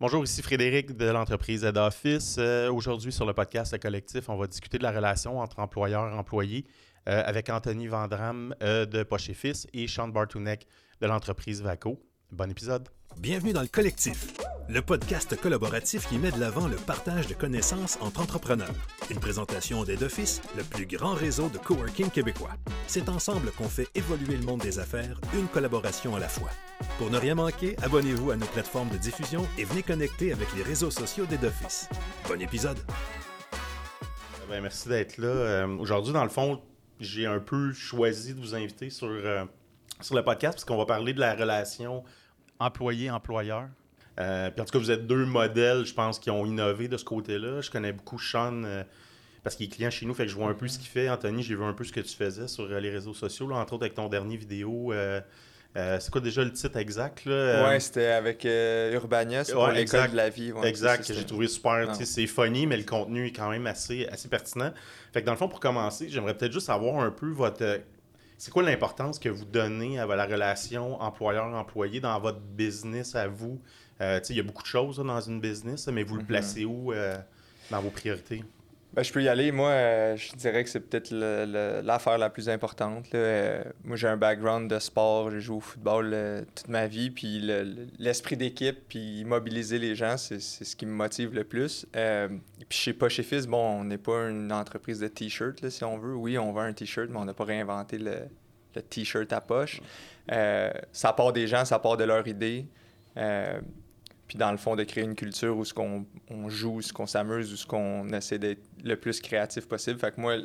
Bonjour, ici Frédéric de l'entreprise Head Office. Euh, Aujourd'hui, sur le podcast Le Collectif, on va discuter de la relation entre employeur et employé euh, avec Anthony Vandram euh, de Poche et Fils et Sean Bartunek de l'entreprise Vaco. Bon épisode. Bienvenue dans le Collectif, le podcast collaboratif qui met de l'avant le partage de connaissances entre entrepreneurs. Une présentation d'Head Office, le plus grand réseau de coworking québécois. C'est ensemble qu'on fait évoluer le monde des affaires, une collaboration à la fois. Pour ne rien manquer, abonnez-vous à nos plateformes de diffusion et venez connecter avec les réseaux sociaux d'Head Office. Bon épisode. Ben, merci d'être là. Euh, Aujourd'hui, dans le fond, j'ai un peu choisi de vous inviter sur, euh, sur le podcast parce qu'on va parler de la relation employé-employeur. Euh, puis en tout cas, vous êtes deux modèles, je pense, qui ont innové de ce côté-là. Je connais beaucoup Sean euh, parce qu'il est client chez nous, fait que je vois un peu ce qu'il fait. Anthony, j'ai vu un peu ce que tu faisais sur euh, les réseaux sociaux, là, entre autres avec ton dernier vidéo. euh, euh, c'est quoi déjà le titre exact? Là? Euh, Ouais, c'était avec euh, Urbania, c'est pour ouais, l'école exact. de la vie. ouais, exact, que j'ai trouvé super. Sais, C'est funny, mais le contenu est quand même assez, assez pertinent. Fait que dans le fond, pour commencer, j'aimerais peut-être juste savoir un peu votre. C'est quoi l'importance que vous donnez à la relation employeur-employé dans votre business à vous? Euh, tu sais, il y a beaucoup de choses là, dans une business, mais vous le Mhm. placez où euh, dans vos priorités? Ben, je peux y aller. Moi, euh, je dirais que c'est peut-être l'affaire la plus importante. là. Euh, moi, j'ai un background de sport. J'ai joué au football euh, toute ma vie. Puis le- le- l'esprit d'équipe, puis mobiliser les gens, c'est ce qui me motive le plus. Puis chez Poche et Fils, bon, on n'est pas une entreprise de t-shirt, si on veut. Oui, on vend un t-shirt, mais on n'a pas réinventé le, le t-shirt à poche. Ça part des gens, ça part de leur idée. Puis dans le fond, de créer une culture où ce qu'on on joue, où ce qu'on s'amuse, où ce qu'on essaie d'être le plus créatif possible. Fait que moi,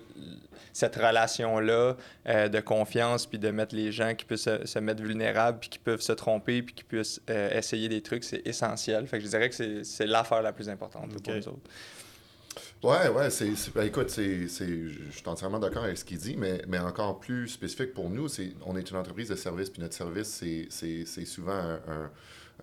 cette relation-là euh, de confiance, puis de mettre les gens qui peuvent se, se mettre vulnérables, puis qui peuvent se tromper, puis qui puissent euh, essayer des trucs, c'est essentiel. Fait que je dirais que c'est- c'est l'affaire la plus importante là, pour nous autres. Ouais, ouais, c'est, c'est- ben, écoute, c'est, c'est- je suis entièrement d'accord avec ce qu'il dit, mais, mais encore plus spécifique pour nous, c'est, on est une entreprise de service, puis notre service, c'est, c'est, c'est souvent un- un-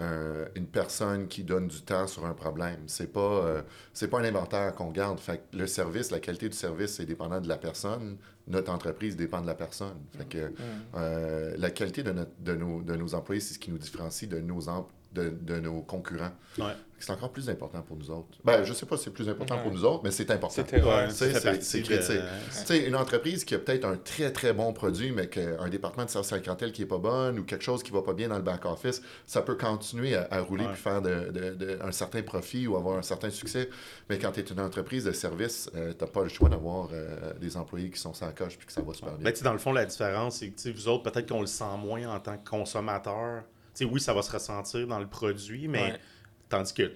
un- une personne qui donne du temps sur un problème. C'est pas, euh, c'est pas un inventaire qu'on garde. Fait que le service, la qualité du service, c'est dépendant de la personne. Notre entreprise dépend de la personne. Fait que euh, la qualité de, notre- de, nos, de nos employés, c'est ce qui nous différencie de nos, em- de, de nos concurrents. Ouais. C'est encore plus important pour nous autres. Ben, je sais pas si c'est plus important pour nous autres, mais c'est important. C'est- critique. Une entreprise qui a peut-être un très, très bon produit, mais qu'un département de service à la clientèle qui est pas bon ou quelque chose qui va pas bien dans le back-office, ça peut continuer à, à rouler Ouais. puis faire de, de- de- un certain profit ou avoir un certain succès. Mais quand tu es une entreprise de service, tu n'as pas le choix d'avoir euh, des employés qui sont sans coche puis que ça va super bien. Ben, dans le fond, la différence, c'est que tu sais, vous autres, peut-être qu'on le sent moins en tant que consommateur. Tu sais, oui, ça va se ressentir dans le produit, mais Ouais. tandis que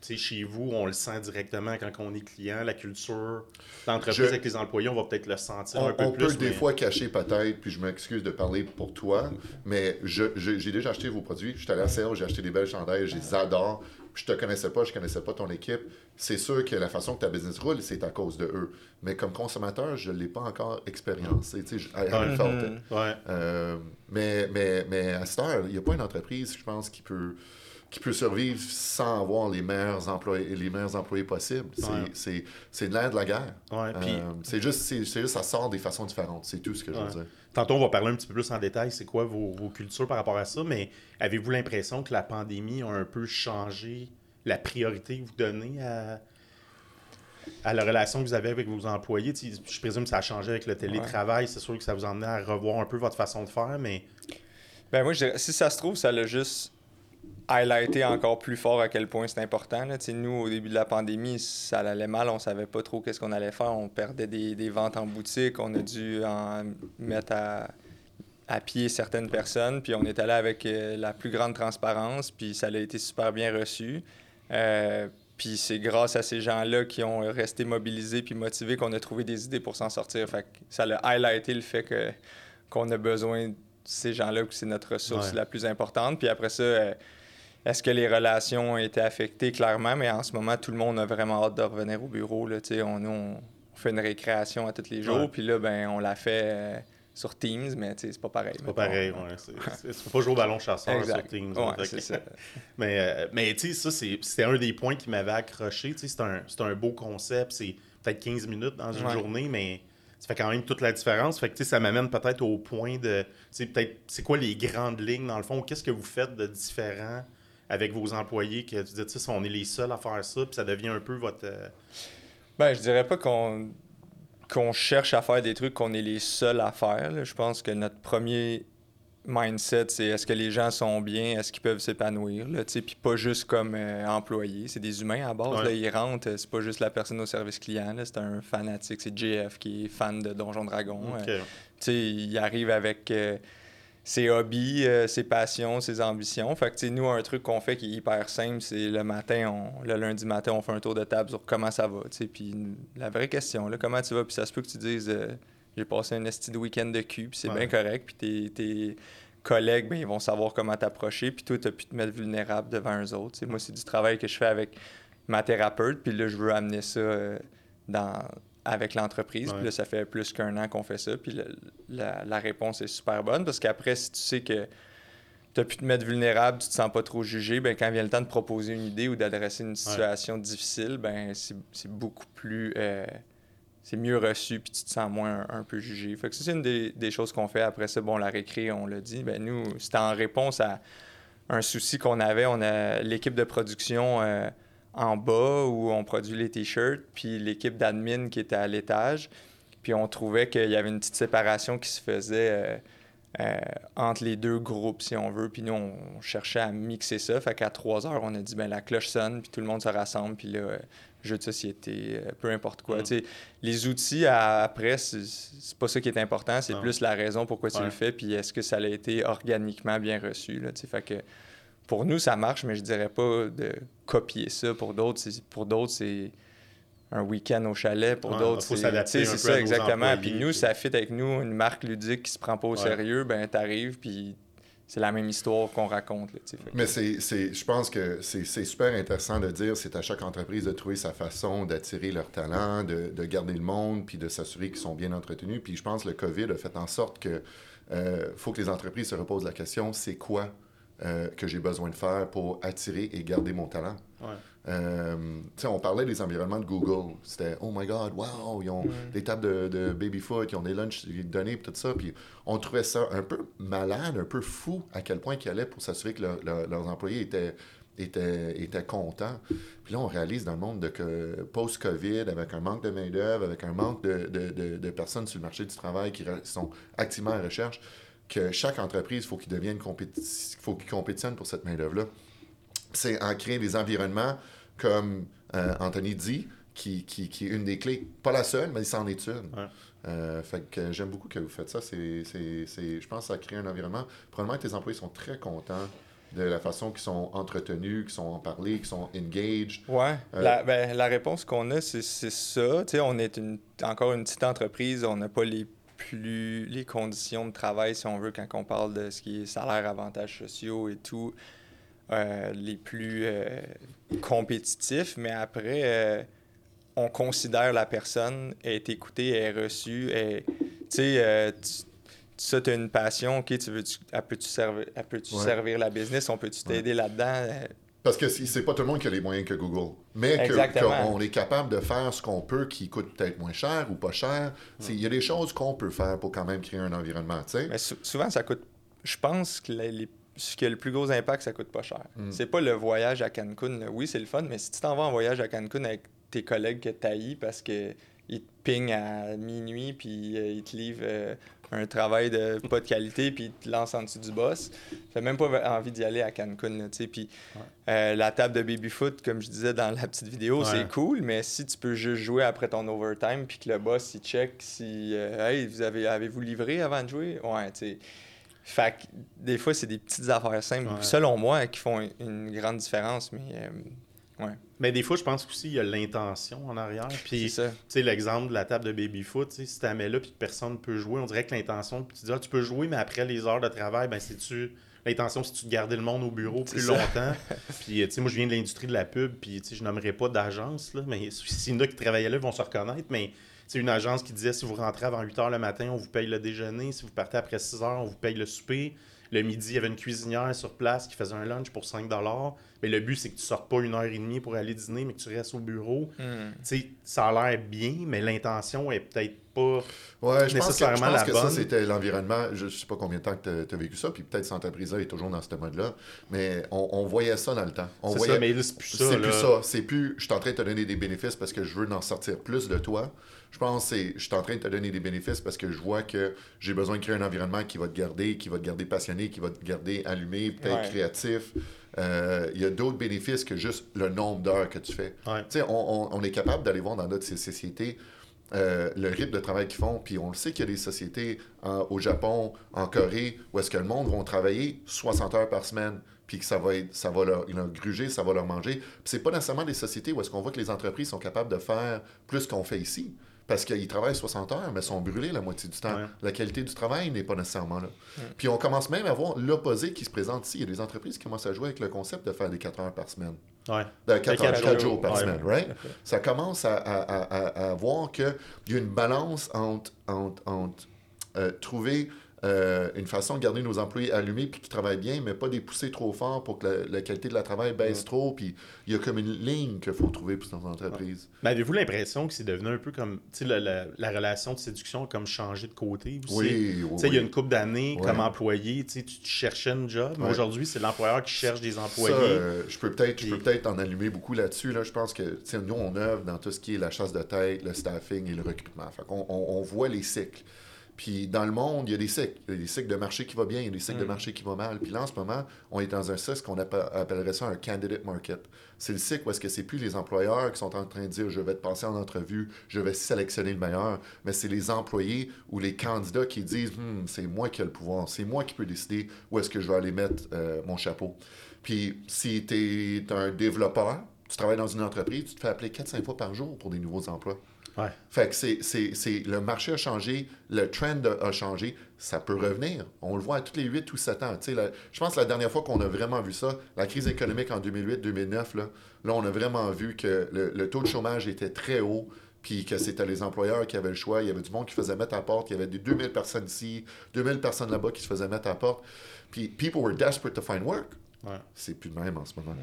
tu sais, chez vous, on le sent directement quand on est client, la culture d'entreprise Je- avec les employés, on va peut-être le sentir On, un peu on plus. peut des mais- fois cacher peut-être, puis je m'excuse de parler pour toi, mais je- je- j'ai déjà acheté vos produits. Je suis allé à Serre, j'ai acheté des belles chandails, je les adore. Je te connaissais pas, je connaissais pas ton équipe. C'est sûr que la façon que ta business roule, c'est à cause de eux. Mais comme consommateur, je l'ai pas encore expériencé. Tu sais, it. Ouais. Euh, mais, mais, mais à cette heure, il n'y a pas une entreprise, je pense, qui peut, qui peut survivre sans avoir les meilleurs employés, les meilleurs employés possibles. C'est, Ouais. c'est, c'est de l'air de la guerre. Ouais, Euh, c'est, juste, juste, ça sort des façons différentes. C'est tout ce que je Ouais. veux dire. Tantôt, on va parler un petit peu plus en détail, c'est quoi vos, vos cultures par rapport à ça, mais avez-vous l'impression que la pandémie a un peu changé la priorité que vous donnez à, à la relation que vous avez avec vos employés? Je présume que ça a changé avec le télétravail, c'est sûr que ça vous a amené à revoir un peu votre façon de faire, mais Ben moi, je dirais, si ça se trouve, ça l'a juste highlighté encore plus fort à quel point c'est important. Là. Nous, au début de la pandémie, ça allait mal, on savait pas trop qu'est-ce qu'on allait faire. On perdait des, des ventes en boutique, on a dû en mettre à, à pied certaines personnes, puis on est allé avec euh, la plus grande transparence, puis ça a été super bien reçu. Euh, puis c'est grâce à ces gens-là qui ont resté mobilisés puis motivés qu'on a trouvé des idées pour s'en sortir. Fait que ça a highlighté le fait que qu'on a besoin de ces gens-là, que c'est notre ressource Ouais. la plus importante. Puis après ça, euh, est-ce que les relations ont été affectées? Clairement, mais en ce moment, tout le monde a vraiment hâte de revenir au bureau. Là, on, nous, on, fait une récréation à tous les jours, puis là, ben, on la fait euh, sur Teams, mais c'est pas pareil. c'est pas pareil. Ouais, c'est, pas jouer au ballon chasseur sur Teams. Ouais, ça. Mais, euh, mais tu sais, ça, c'était un des points qui m'avait accroché. C'est un, un beau concept. C'est peut-être 15 minutes dans une Ouais. journée, mais ça fait quand même toute la différence. Fait que, ça m'amène peut-être au point de, tu sais, peut-être, c'est quoi les grandes lignes, dans le fond? Qu'est-ce que vous faites de différent avec vos employés que tu dis, on est les seuls à faire ça, puis ça devient un peu votre. Euh, ben, je dirais pas qu'on qu'on cherche à faire des trucs qu'on est les seuls à faire. Je pense que notre premier mindset, c'est est-ce que les gens sont bien, est-ce qu'ils peuvent s'épanouir, puis pas juste comme euh, employés. C'est des humains à base. Là, ils rentrent, c'est pas juste la personne au service client, c'est un fanatique, c'est JF qui est fan de Donjon Dragon. Euh, il arrive avec euh, ses hobbies, ses passions, ses ambitions. Fait que nous, un truc qu'on fait qui est hyper simple, c'est le matin, on, le lundi matin, on fait un tour de table sur comment ça va. Puis la vraie question, là, comment tu vas, puis ça se peut que tu dises j'ai passé un esti de week-end de cul, puis c'est bien correct, puis tes, collègues, ben, ils vont savoir comment t'approcher, puis toi, tu as pu te mettre vulnérable devant eux autres. moi, c'est du travail que je fais avec ma thérapeute, puis là, je veux amener ça euh, dans, avec l'entreprise. Puis là, ça fait plus qu'un an qu'on fait ça, puis la, réponse est super bonne, parce qu'après, si tu sais que tu as pu te mettre vulnérable, tu te sens pas trop jugé, ben quand vient le temps de proposer une idée ou d'adresser une situation difficile, ben c'est beaucoup plus... Euh, c'est mieux reçu, puis tu te sens moins un, peu jugé. Fait que c'est une des, choses qu'on fait. Après ça, bon, la récré, on l'a dit, ben nous, c'était en réponse à un souci qu'on avait. On a l'équipe de production euh, en bas où on produit les t-shirts, puis l'équipe d'admin qui était à l'étage. Puis on trouvait qu'il y avait une petite séparation qui se faisait euh, euh, entre les deux groupes, si on veut. Puis nous, on cherchait à mixer ça. Fait qu'à 3 heures, on a dit, ben la cloche sonne, puis tout le monde se rassemble, puis là jeu de société, euh, peu importe quoi. Mm. Les outils, après, c'est pas ça qui est important, c'est plus la raison pourquoi tu le fais, puis est-ce que ça a été organiquement bien reçu. Là, fait que pour nous, ça marche, mais je dirais pas de copier ça. Pour d'autres, pour d'autres, c'est un week-end au chalet. Pour d'autres, c'est ça, exactement. Puis nous, ça fit avec nous, une marque ludique qui se prend pas au sérieux, ben t'arrives, puis c'est la même histoire qu'on raconte. Mais c'est, je pense que c'est, super intéressant de dire c'est à chaque entreprise de trouver sa façon d'attirer leur talent, de, garder le monde, puis de s'assurer qu'ils sont bien entretenus. Puis je pense que le COVID a fait en sorte que euh, faut que les entreprises se reposent la question c'est quoi euh, que j'ai besoin de faire pour attirer et garder mon talent. Euh, on parlait des environnements de Google. C'était Oh my God, wow, ils ont des tables de, de baby-foot, ils ont des lunchs donnés, tout ça. Puis on trouvait ça un peu malade, un peu fou à quel point ils allaient pour s'assurer que leurs employés étaient, étaient, étaient contents. Puis là, on réalise dans le monde de que post-COVID, avec un manque de main-d'œuvre, avec un manque de, de, de, personnes sur le marché du travail qui sont activement en recherche, que chaque entreprise, faut qu'il devienne faut qu'il compétitionne pour cette main-d'œuvre-là. C'est en créant des environnements comme euh, Anthony dit, qui, qui, qui, est une des clés. Pas la seule, mais c'en est une. Euh, fait que j'aime beaucoup que vous faites ça. C'est, je pense que ça crée un environnement. Probablement que tes employés sont très contents de la façon qu'ils sont entretenus, qu'ils sont en parlé, qu'ils sont engaged. Ouais. Euh, la, ben, la, réponse qu'on a, c'est, ça. sais on est une, encore une petite entreprise. On n'a pas les plus les conditions de travail, si on veut, quand on parle de ce qui est salaire, avantages sociaux et tout, euh, les plus euh, compétitifs. Mais après, euh, on considère la personne est écoutée, est reçue. Tu sais, ça, tu as une passion, OK, tu veux, tu, peux-tu servir, peut servir la business, on peut-tu t'aider là-dedans? Parce que c'est pas tout le monde qui a les moyens que Google. Mais qu'on est capable de faire ce qu'on peut qui coûte peut-être moins cher ou pas cher. Il y a des choses qu'on peut faire pour quand même créer un environnement. Mais souvent, ça coûte. Je pense que ce qui a le plus gros impact, ça coûte pas cher. Mm. C'est pas le voyage à Cancun. Oui, c'est le fun, mais si tu t'en vas en voyage à Cancun avec tes collègues que tu parce que ils te pingent à minuit puis euh, ils te livrent euh, un travail de pas de qualité, puis tu te lances en dessous du boss. J'ai même pas envie d'y aller à Cancun, tu sais. Puis euh, la table de baby-foot, comme je disais dans la petite vidéo, c'est cool, mais si tu peux juste jouer après ton overtime, puis que le boss, il check si, euh, hey, vous avez, avez-vous livré avant de jouer? Ouais, tu sais. Fait que des fois, c'est des petites affaires simples, selon moi, qui font une grande différence, mais euh, mais des fois, je pense aussi qu'il y a l'intention en arrière. Puis, tu sais, l'exemple de la table de baby-foot, si tu la mets là puis que personne ne peut jouer, on dirait que l'intention, tu dis, ah, tu peux jouer, mais après les heures de travail, ben, c'est-tu. L'intention, c'est de garder le monde au bureau plus longtemps? puis, tu sais, moi, je viens de l'industrie de la pub, puis, tu sais, je n'aimerais pas d'agence, là, mais s'il y en a qui travaillaient là, ils vont se reconnaître, mais c'est une agence qui disait si vous rentrez avant 8 h le matin, on vous paye le déjeuner. Si vous partez après 6 h, on vous paye le souper. Le midi, il y avait une cuisinière sur place qui faisait un lunch pour 5 mais le but, c'est que tu sortes pas une heure et demie pour aller dîner, mais que tu restes au bureau. Hmm. Tu sais, ça a l'air bien, mais l'intention est peut-être pas. Ouais, je pense que, je nécessairement pense la que ça, c'était l'environnement. Je ne sais pas combien de temps que tu as, vécu ça, puis peut-être cette entreprise-là est toujours dans ce mode-là, mais on, on voyait ça dans le temps. On C'est voyait... ça, mais là, c'est plus ça. C'est plus ça. C'est plus je suis en train de te donner des bénéfices parce que je veux en sortir plus de toi. Je pense que je suis en train de te donner des bénéfices parce que je vois que j'ai besoin de créer un environnement qui va te garder, qui va te garder passionné, qui va te garder allumé, peut-être Ouais. créatif. Euh, Il y a d'autres bénéfices que juste le nombre d'heures que tu fais. Ouais. Tu sais, on, on- on est capable d'aller voir dans d'autres so- sociétés euh, le rythme de travail qu'ils font. Puis on le sait qu'il y a des sociétés en- au Japon, en Corée, où est-ce que le monde vont travailler 60 heures par semaine. Puis que ça va, être, ça va leur, leur gruger, ça va leur manger. Puis c'est pas nécessairement des sociétés où est-ce qu'on voit que les entreprises sont capables de faire plus qu'on fait ici. Parce qu'ils travaillent 60 heures, mais sont brûlés la moitié du temps. Ouais. La qualité du travail n'est pas nécessairement là. Puis on commence même à voir l'opposé qui se présente ici. Il y a des entreprises qui commencent à jouer avec le concept de faire des 4 heures par semaine. Ouais. De 4, quatre heures, quatre jours. par semaine, right? Ça commence à, à, à, à- à voir qu'il y a une balance entre, entre, entre, euh, trouver euh, une façon de garder nos employés allumés puis qui travaillent bien, mais pas les pousser trop fort pour que la, la qualité de la travail baisse trop. Puis il y a comme une ligne qu'il faut trouver pour dans l'entreprise. Mais avez-vous l'impression que c'est devenu un peu comme. Tu sais, la, la- la relation de séduction a comme changé de côté aussi? Oui, oui, il y a une couple d'années, Ouais. comme employé, tu cherchais une job, mais Ouais. aujourd'hui, c'est l'employeur qui cherche des employés. Ça, euh, je peux peut-être Puis- peut-être en allumer beaucoup là-dessus. Là. Je pense que tu sais, nous, on œuvre dans tout ce qui est la chasse de tête, le staffing et le recrutement. Fait on, on voit les cycles. Puis dans le monde, il y a des cycles. Il y a des cycles de marché qui vont bien, il y a des cycles de Mm. marché qui vont mal. Puis là, en ce moment, on est dans un cycle qu'on appe- appellerait ça un candidate market. C'est le cycle où est-ce que c'est plus les employeurs qui sont en train de dire je vais te passer en entrevue, je vais sélectionner le meilleur, mais c'est les employés ou les candidats qui disent Hmm, c'est moi qui ai le pouvoir, c'est moi qui peux décider où est-ce que je vais aller mettre euh, mon chapeau. Puis si tu es un développeur, tu travailles dans une entreprise, tu te fais appeler 4-5 fois par jour pour des nouveaux emplois. Ouais. Fait que c'est, c'est, c'est- le marché a changé, le trend a, a changé, ça peut revenir. On le voit à tous les 8 ou 7 ans. La- je pense que la dernière fois qu'on a vraiment vu ça, la crise économique en 2008-2009, là, là, on a vraiment vu que le, le taux de chômage était très haut, puis que c'était les employeurs qui avaient le choix. Il y avait du monde qui faisait mettre à la porte. Il y avait des 2000 personnes ici, 2000 personnes là-bas qui se faisaient mettre à la porte. Puis people were desperate to find work. Ouais. C'est plus de même en ce moment.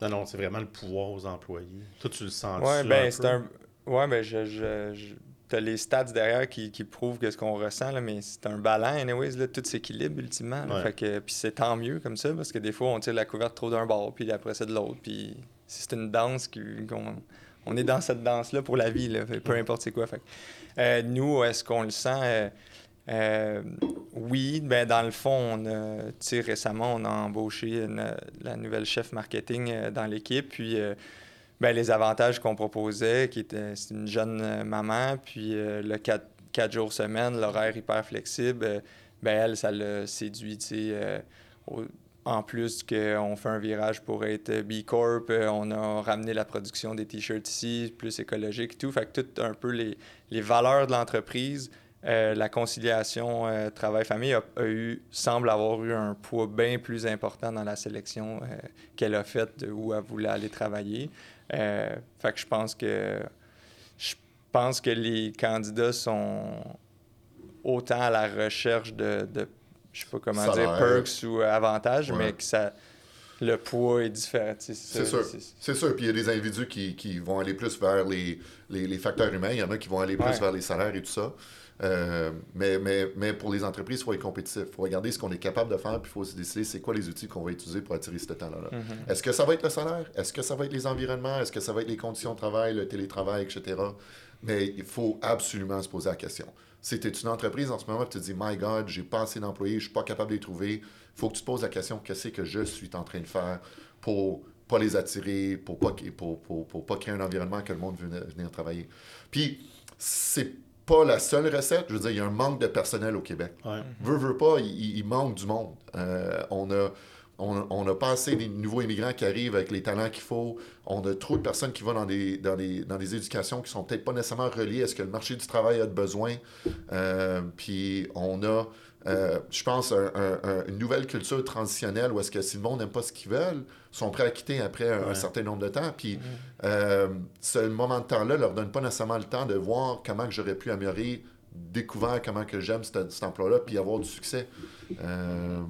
Non, non, c'est vraiment le pouvoir aux employés. Toi, tu le sens Ouais, ben, c'est un. Ouais, ben, je. je, je... T'as les stats derrière qui, qui prouvent que ce qu'on ressent, là, mais c'est un ballon, anyways, là, tout s'équilibre ultimement. là. Ouais. Fait que, puis c'est tant mieux comme ça, parce que des fois, on tire la couverte trop d'un bord, puis après c'est de l'autre. Puis c'est une danse qui- qu'on on est dans cette danse-là pour la vie, là, peu importe c'est quoi. Fait que, euh, nous, est-ce qu'on le sent? euh, euh, oui, ben dans le fond, on a, récemment, on a embauché une- la nouvelle chef marketing euh, dans l'équipe, puis euh, ben, les avantages qu'on proposait, qui était c'est une jeune euh, maman, puis euh, le 4, jours semaine, l'horaire hyper flexible, euh, ben elle, ça l'a séduit, euh, en plus qu'on fait un virage pour être B Corp, euh, on a ramené la production des t-shirts ici, plus écologique et tout. Fait que tout un peu les, les valeurs de l'entreprise, euh, la conciliation euh, travail-famille a, a eu, semble avoir eu un poids bien plus important dans la sélection euh, qu'elle a faite de où elle voulait aller travailler. Fait que je pense que je pense que les candidats sont autant à la recherche de, de je sais pas comment dire, perks ou avantages, Ouais. mais que ça le poids est différent. C'est sûr. c'est- C'est sûr. Puis il y a des individus qui, qui vont aller plus vers les, les, les facteurs humains. Il y en a qui vont aller plus Ouais. vers les salaires et tout ça. Euh, mais, mais, mais pour les entreprises, il faut être compétitif. Il faut regarder ce qu'on est capable de faire, puis il faut se décider c'est quoi les outils qu'on va utiliser pour attirer ce talent-là. Mhm. Est-ce que ça va être le salaire? Est-ce que ça va être les environnements? Est-ce que ça va être les conditions de travail, le télétravail, etc.? Mais il faut absolument se poser la question. Si tu es une entreprise en ce moment tu te dis, My God, j'ai pas assez d'employés, je suis pas capable de les trouver, il faut que tu te poses la question, qu'est-ce que je suis en train de faire pour pas les attirer, pour pas, qu'ils- pour, pour, pour pas créer un environnement que le monde veut venir travailler? Puis, c'est pas la seule recette. Je veux dire, il y a un manque de personnel au Québec. Ouais. Veux, veux pas, il, il manque du monde. Euh, on a. On pas assez des nouveaux immigrants qui arrivent avec les talents qu'il faut. On a trop de personnes qui vont dans des, dans des, dans des éducations qui sont peut-être pas nécessairement reliées à ce que le marché du travail a de besoin. Euh, puis on a, euh, je pense, un- un- un- une nouvelle culture transitionnelle où est-ce que si le monde n'aime pas ce qu'ils veulent, ils sont prêts à quitter après un, certain nombre de temps. Puis euh, ce moment de temps-là leur donne pas nécessairement le temps de voir comment que j'aurais pu améliorer découvert comment que j'aime cet, cet emploi-là, puis avoir du succès. Euh,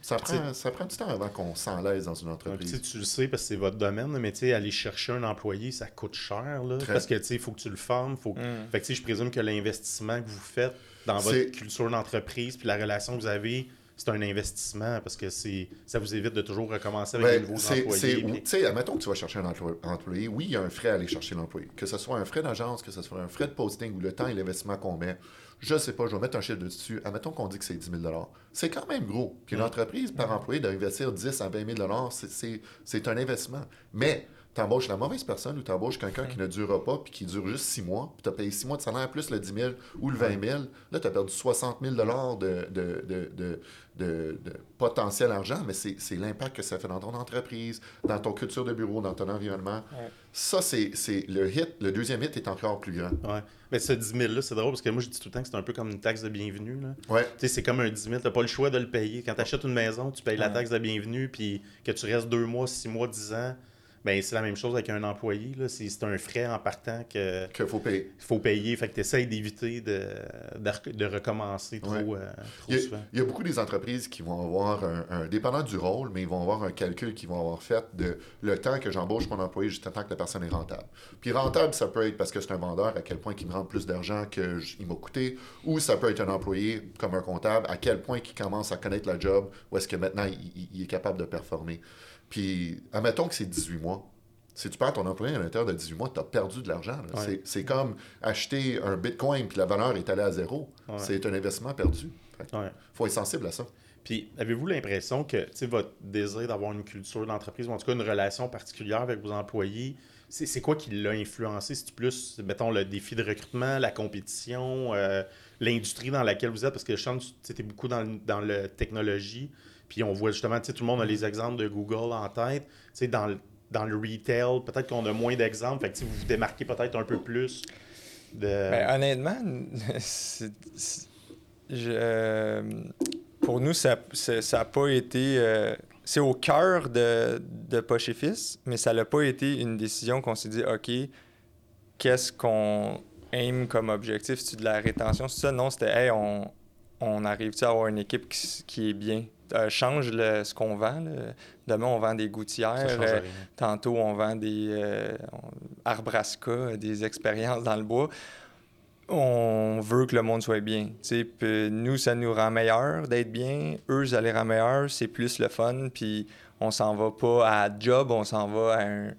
ça, prend, ça prend du temps avant qu'on s'en l'aise dans une entreprise. tu le sais parce que c'est votre domaine, mais tu sais, aller chercher un employé, ça coûte cher. Là, Très. parce que tu sais, il faut que tu le formes. Faut... Mm. Fait que je présume que l'investissement que vous faites dans votre culture d'entreprise puis la relation que vous avez, c'est un investissement parce que c'est ça vous évite de toujours recommencer avec Ben, des nouveaux c'est- employés. Tu sais, admettons que tu vas chercher un employé. Oui, il y a un frais à aller chercher l'employé. Que ce soit un frais d'agence, que ce soit un frais de posting ou le temps et l'investissement qu'on met. Je sais pas, je vais mettre un chiffre dessus. Admettons qu'on dit que c'est 10 000 C'est quand même gros. Puis une Mm. entreprise par employé d'investir 10 à 20 000 c'est- c'est c'est un investissement. Mais tu embauches la mauvaise personne ou tu embauches quelqu'un qui ne durera pas puis qui dure juste 6 mois, puis tu as payé 6 mois de salaire plus le 10 000 ou le 20 000. Là, tu as perdu 60 000 de, de, de, de, de- de potentiel argent, mais c'est c'est l'impact que ça fait dans ton entreprise, dans ton culture de bureau, dans ton environnement. Ouais. Ça, c'est c'est- le hit. Le deuxième hit est encore plus grand. Ouais. Mais ce 10 000 là, c'est drôle parce que moi je dis tout le temps que c'est un peu comme une taxe de bienvenue. Là. Ouais. Tu sais, c'est comme un 10 000, t'as pas le choix de le payer. Quand tu achètes une maison, tu payes la taxe de bienvenue, puis que tu restes deux mois, six mois, dix ans, ben c'est la même chose avec un employé. là. C'est c'est un frais en partant qu'il Qu'il faut payer. faut payer. Fait que tu essaies d'éviter de, de, rec- de recommencer trop, Ouais. euh, trop Il a, souvent. il y a beaucoup des entreprises qui vont avoir un, un- dépendant du rôle, mais ils vont avoir un calcul qu'ils vont avoir fait de le temps que j'embauche mon employé jusqu'à temps que la personne est rentable. Puis rentable, ça peut être parce que c'est un vendeur, à quel point il me rend plus d'argent qu'il m'a coûté, ou ça peut être un employé comme un comptable, à quel point il commence à connaître la job, ou est-ce que maintenant il, il- il est capable de performer. Puis, admettons que c'est 18 mois. Si tu perds ton employé à l'intérieur de 18 mois, tu as perdu de l'argent. Ouais. C'est- C'est comme acheter un bitcoin puis la valeur est allée à zéro. Ouais. C'est un investissement perdu. Il Ouais. faut être sensible à ça. Puis, avez-vous l'impression que votre désir d'avoir une culture d'entreprise, ou en tout cas une relation particulière avec vos employés, c'est c'est quoi qui l'a influencé? C'est plus, mettons, le défi de recrutement, la compétition, euh, l'industrie dans laquelle vous êtes? Parce que que tu étais beaucoup dans, dans la technologie, puis on voit justement, tu sais, tout le monde a les exemples de Google en tête. Tu sais, dans le, dans le retail, peut-être qu'on a moins d'exemples, fait que vous vous démarquez peut-être un peu plus de... Ben, honnêtement, c'est- euh, pour nous, ça n'a pas été. euh, c'est au cœur de, de Poche mais ça n'a pas été une décision qu'on s'est dit, OK, qu'est-ce qu'on aime comme objectif? C'est de la rétention? C'est ça? Non, c'était, hey, on, on arrive-tu à avoir une équipe qui, qui est bien? Euh, change le- ce qu'on vend. là. Demain, on vend des gouttières. euh. Tantôt, on vend des euh, Arbrasca, des expériences dans le bois. On veut que le monde soit bien. nous, ça nous rend meilleur d'être bien. Eux, ça les rend meilleurs. C'est plus le fun. Puis on s'en va pas à job, on s'en va à un-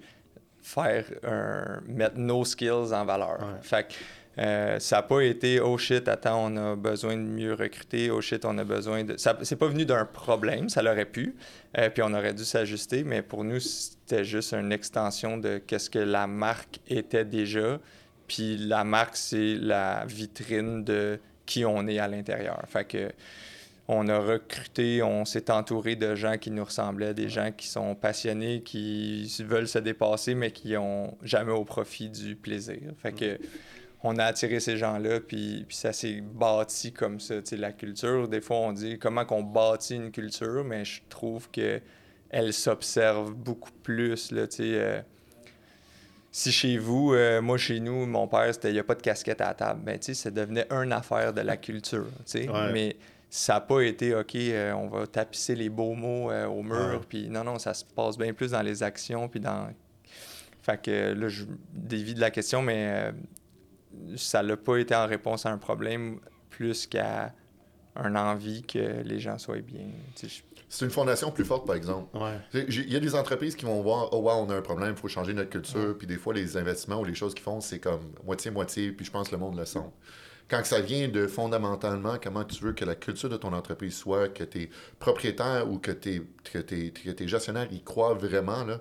faire un- mettre nos skills en valeur. Ouais. Fait que euh, ça n'a pas été oh shit, attends, on a besoin de mieux recruter, oh shit, on a besoin de. Ça c'est pas venu d'un problème, ça l'aurait pu, euh, puis on aurait dû s'ajuster, mais pour nous, c'était juste une extension de qu'est-ce que la marque était déjà. Puis la marque, c'est la vitrine de qui on est à l'intérieur. Fait que on a recruté, on s'est entouré de gens qui nous ressemblaient, des gens qui sont passionnés, qui veulent se dépasser, mais qui ont jamais au profit du plaisir. Fait que on a attiré ces gens-là, puis, puis ça s'est bâti comme ça. Tu sais, la culture, des fois, on dit comment qu'on bâtit une culture, mais je trouve que elle s'observe beaucoup plus. Là, tu sais, euh, si chez vous, euh, moi chez nous, mon père, c'était il n'y a pas de casquette à la table, ben, tu sais, ça devenait une affaire de la culture. tu sais. Ouais. Mais ça n'a pas été OK, euh, on va tapisser les beaux mots au mur. Puis non, non, ça se passe bien plus dans les actions. Puis dans. Fait que là, je dévie de la question, mais ça n'a pas été en réponse à un problème plus qu'à un envie que les gens soient bien. Je- C'est une fondation plus forte, par exemple. Ouais. Il y a des entreprises qui vont voir, oh wow, on a un problème, il faut changer notre culture. Puis des fois, les investissements ou les choses qu'ils font, c'est comme moitié-moitié, puis je pense que le monde le sent. Quand ça vient de fondamentalement comment tu veux que la culture de ton entreprise soit, que tes propriétaires ou que tes, que tes, que tes gestionnaires y croient vraiment, là,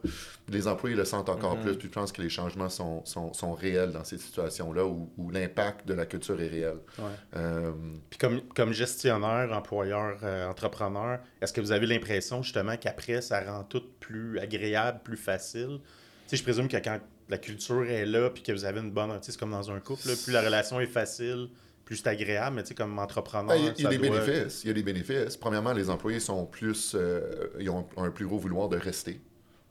les employés le sentent encore Mhm. plus. Puis je pense que les changements sont, sont, sont réels dans ces situations-là où, où l'impact de la culture est réel. Ouais. Euh, Puis comme, comme gestionnaire, employeur, euh, entrepreneur, est-ce que vous avez l'impression justement qu'après, ça rend tout plus agréable, plus facile? Tu sais, je présume que quand la culture est là, puis que vous avez une bonne... C'est comme dans un couple, là, plus la relation est facile, plus c'est agréable, mais tu sais, comme entrepreneur, Ben, Il y a, des doit- bénéfices. Il y a des bénéfices. Premièrement, les employés sont plus, euh, ils ont un plus gros vouloir de rester.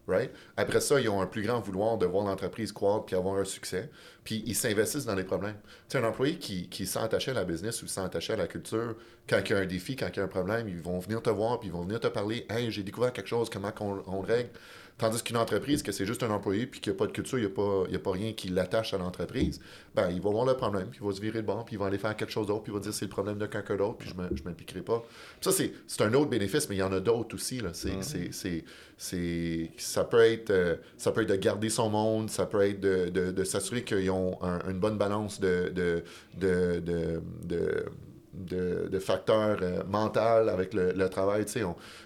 Right? Après ça, ils ont un plus grand vouloir de voir l'entreprise croître puis avoir un succès. Puis ils s'investissent dans les problèmes. Tu sais, un employé qui, qui s'est attaché à la business ou s'est attaché à la culture, quand il y a un défi, quand il y a un problème, ils vont venir te voir puis ils vont venir te parler. Hey, j'ai découvert quelque chose, comment on, on le règle. Tandis qu'une entreprise, que c'est juste un employé, puis qu'il n'y a pas de culture, il n'y a, pas, il y a pas rien qui l'attache à l'entreprise, ben, il va voir le problème, puis il va se virer de bord, puis il va aller faire quelque chose d'autre, puis il va dire c'est le problème de quelqu'un d'autre, puis je ne m'impliquerai pas. Puis ça, c'est un autre bénéfice, mais il y en a d'autres aussi. Là. C'est, ça, peut être, euh, ça peut être de garder son monde, ça peut être de, de, de s'assurer qu'ils ont une bonne balance de, de, de de, facteurs euh, mentaux avec le, travail.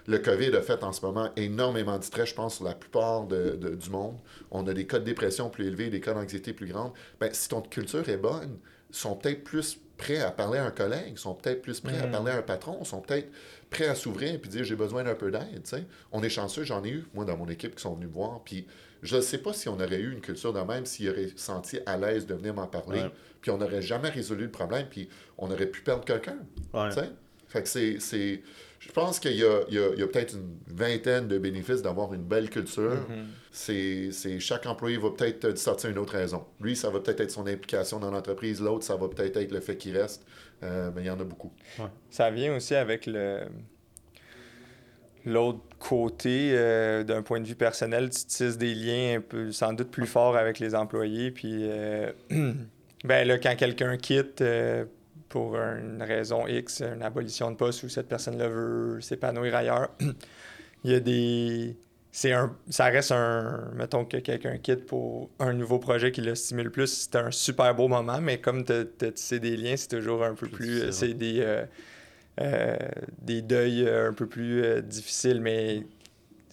le COVID a fait en ce moment énormément de stress, je pense, sur la plupart du monde. On a des cas de dépression plus élevés, des cas d'anxiété plus grands. Ben, si ton culture est bonne, ils sont peut-être plus prêts à parler à un collègue, sont peut-être plus prêts à mm. parler à un patron, sont peut-être prêts à s'ouvrir et dire j'ai besoin d'un peu d'aide. On est chanceux, j'en ai eu, moi, dans mon équipe, qui sont venus me voir. Puis je ne sais pas si on aurait eu une culture de même, s'il aurait senti à l'aise de venir m'en parler, puis on n'aurait jamais résolu le problème, puis on aurait pu perdre quelqu'un. Fait que c'est. Je pense qu'il y a, peut-être une vingtaine de bénéfices d'avoir une belle culture. Mm-hmm. C'est Chaque employé va peut-être sortir une autre raison. Lui, ça va peut-être être son implication dans l'entreprise. L'autre, ça va peut-être être le fait qu'il reste. Euh, mais il y en a beaucoup. Ça vient aussi avec le l'autre côté, euh, d'un point de vue personnel, tu tisses des liens un peu, sans doute plus forts avec les employés. Puis, euh, ben là, quand quelqu'un quitte euh, pour une raison X, une abolition de poste ou cette personne-là veut s'épanouir ailleurs, il y a des. C'est un, ça reste un. Mettons que quelqu'un quitte pour un nouveau projet qui le stimule plus. C'est un super beau moment, mais comme tu as tissé des liens, c'est toujours un peu plus. C'est des des deuils euh, un peu plus euh, difficiles, mais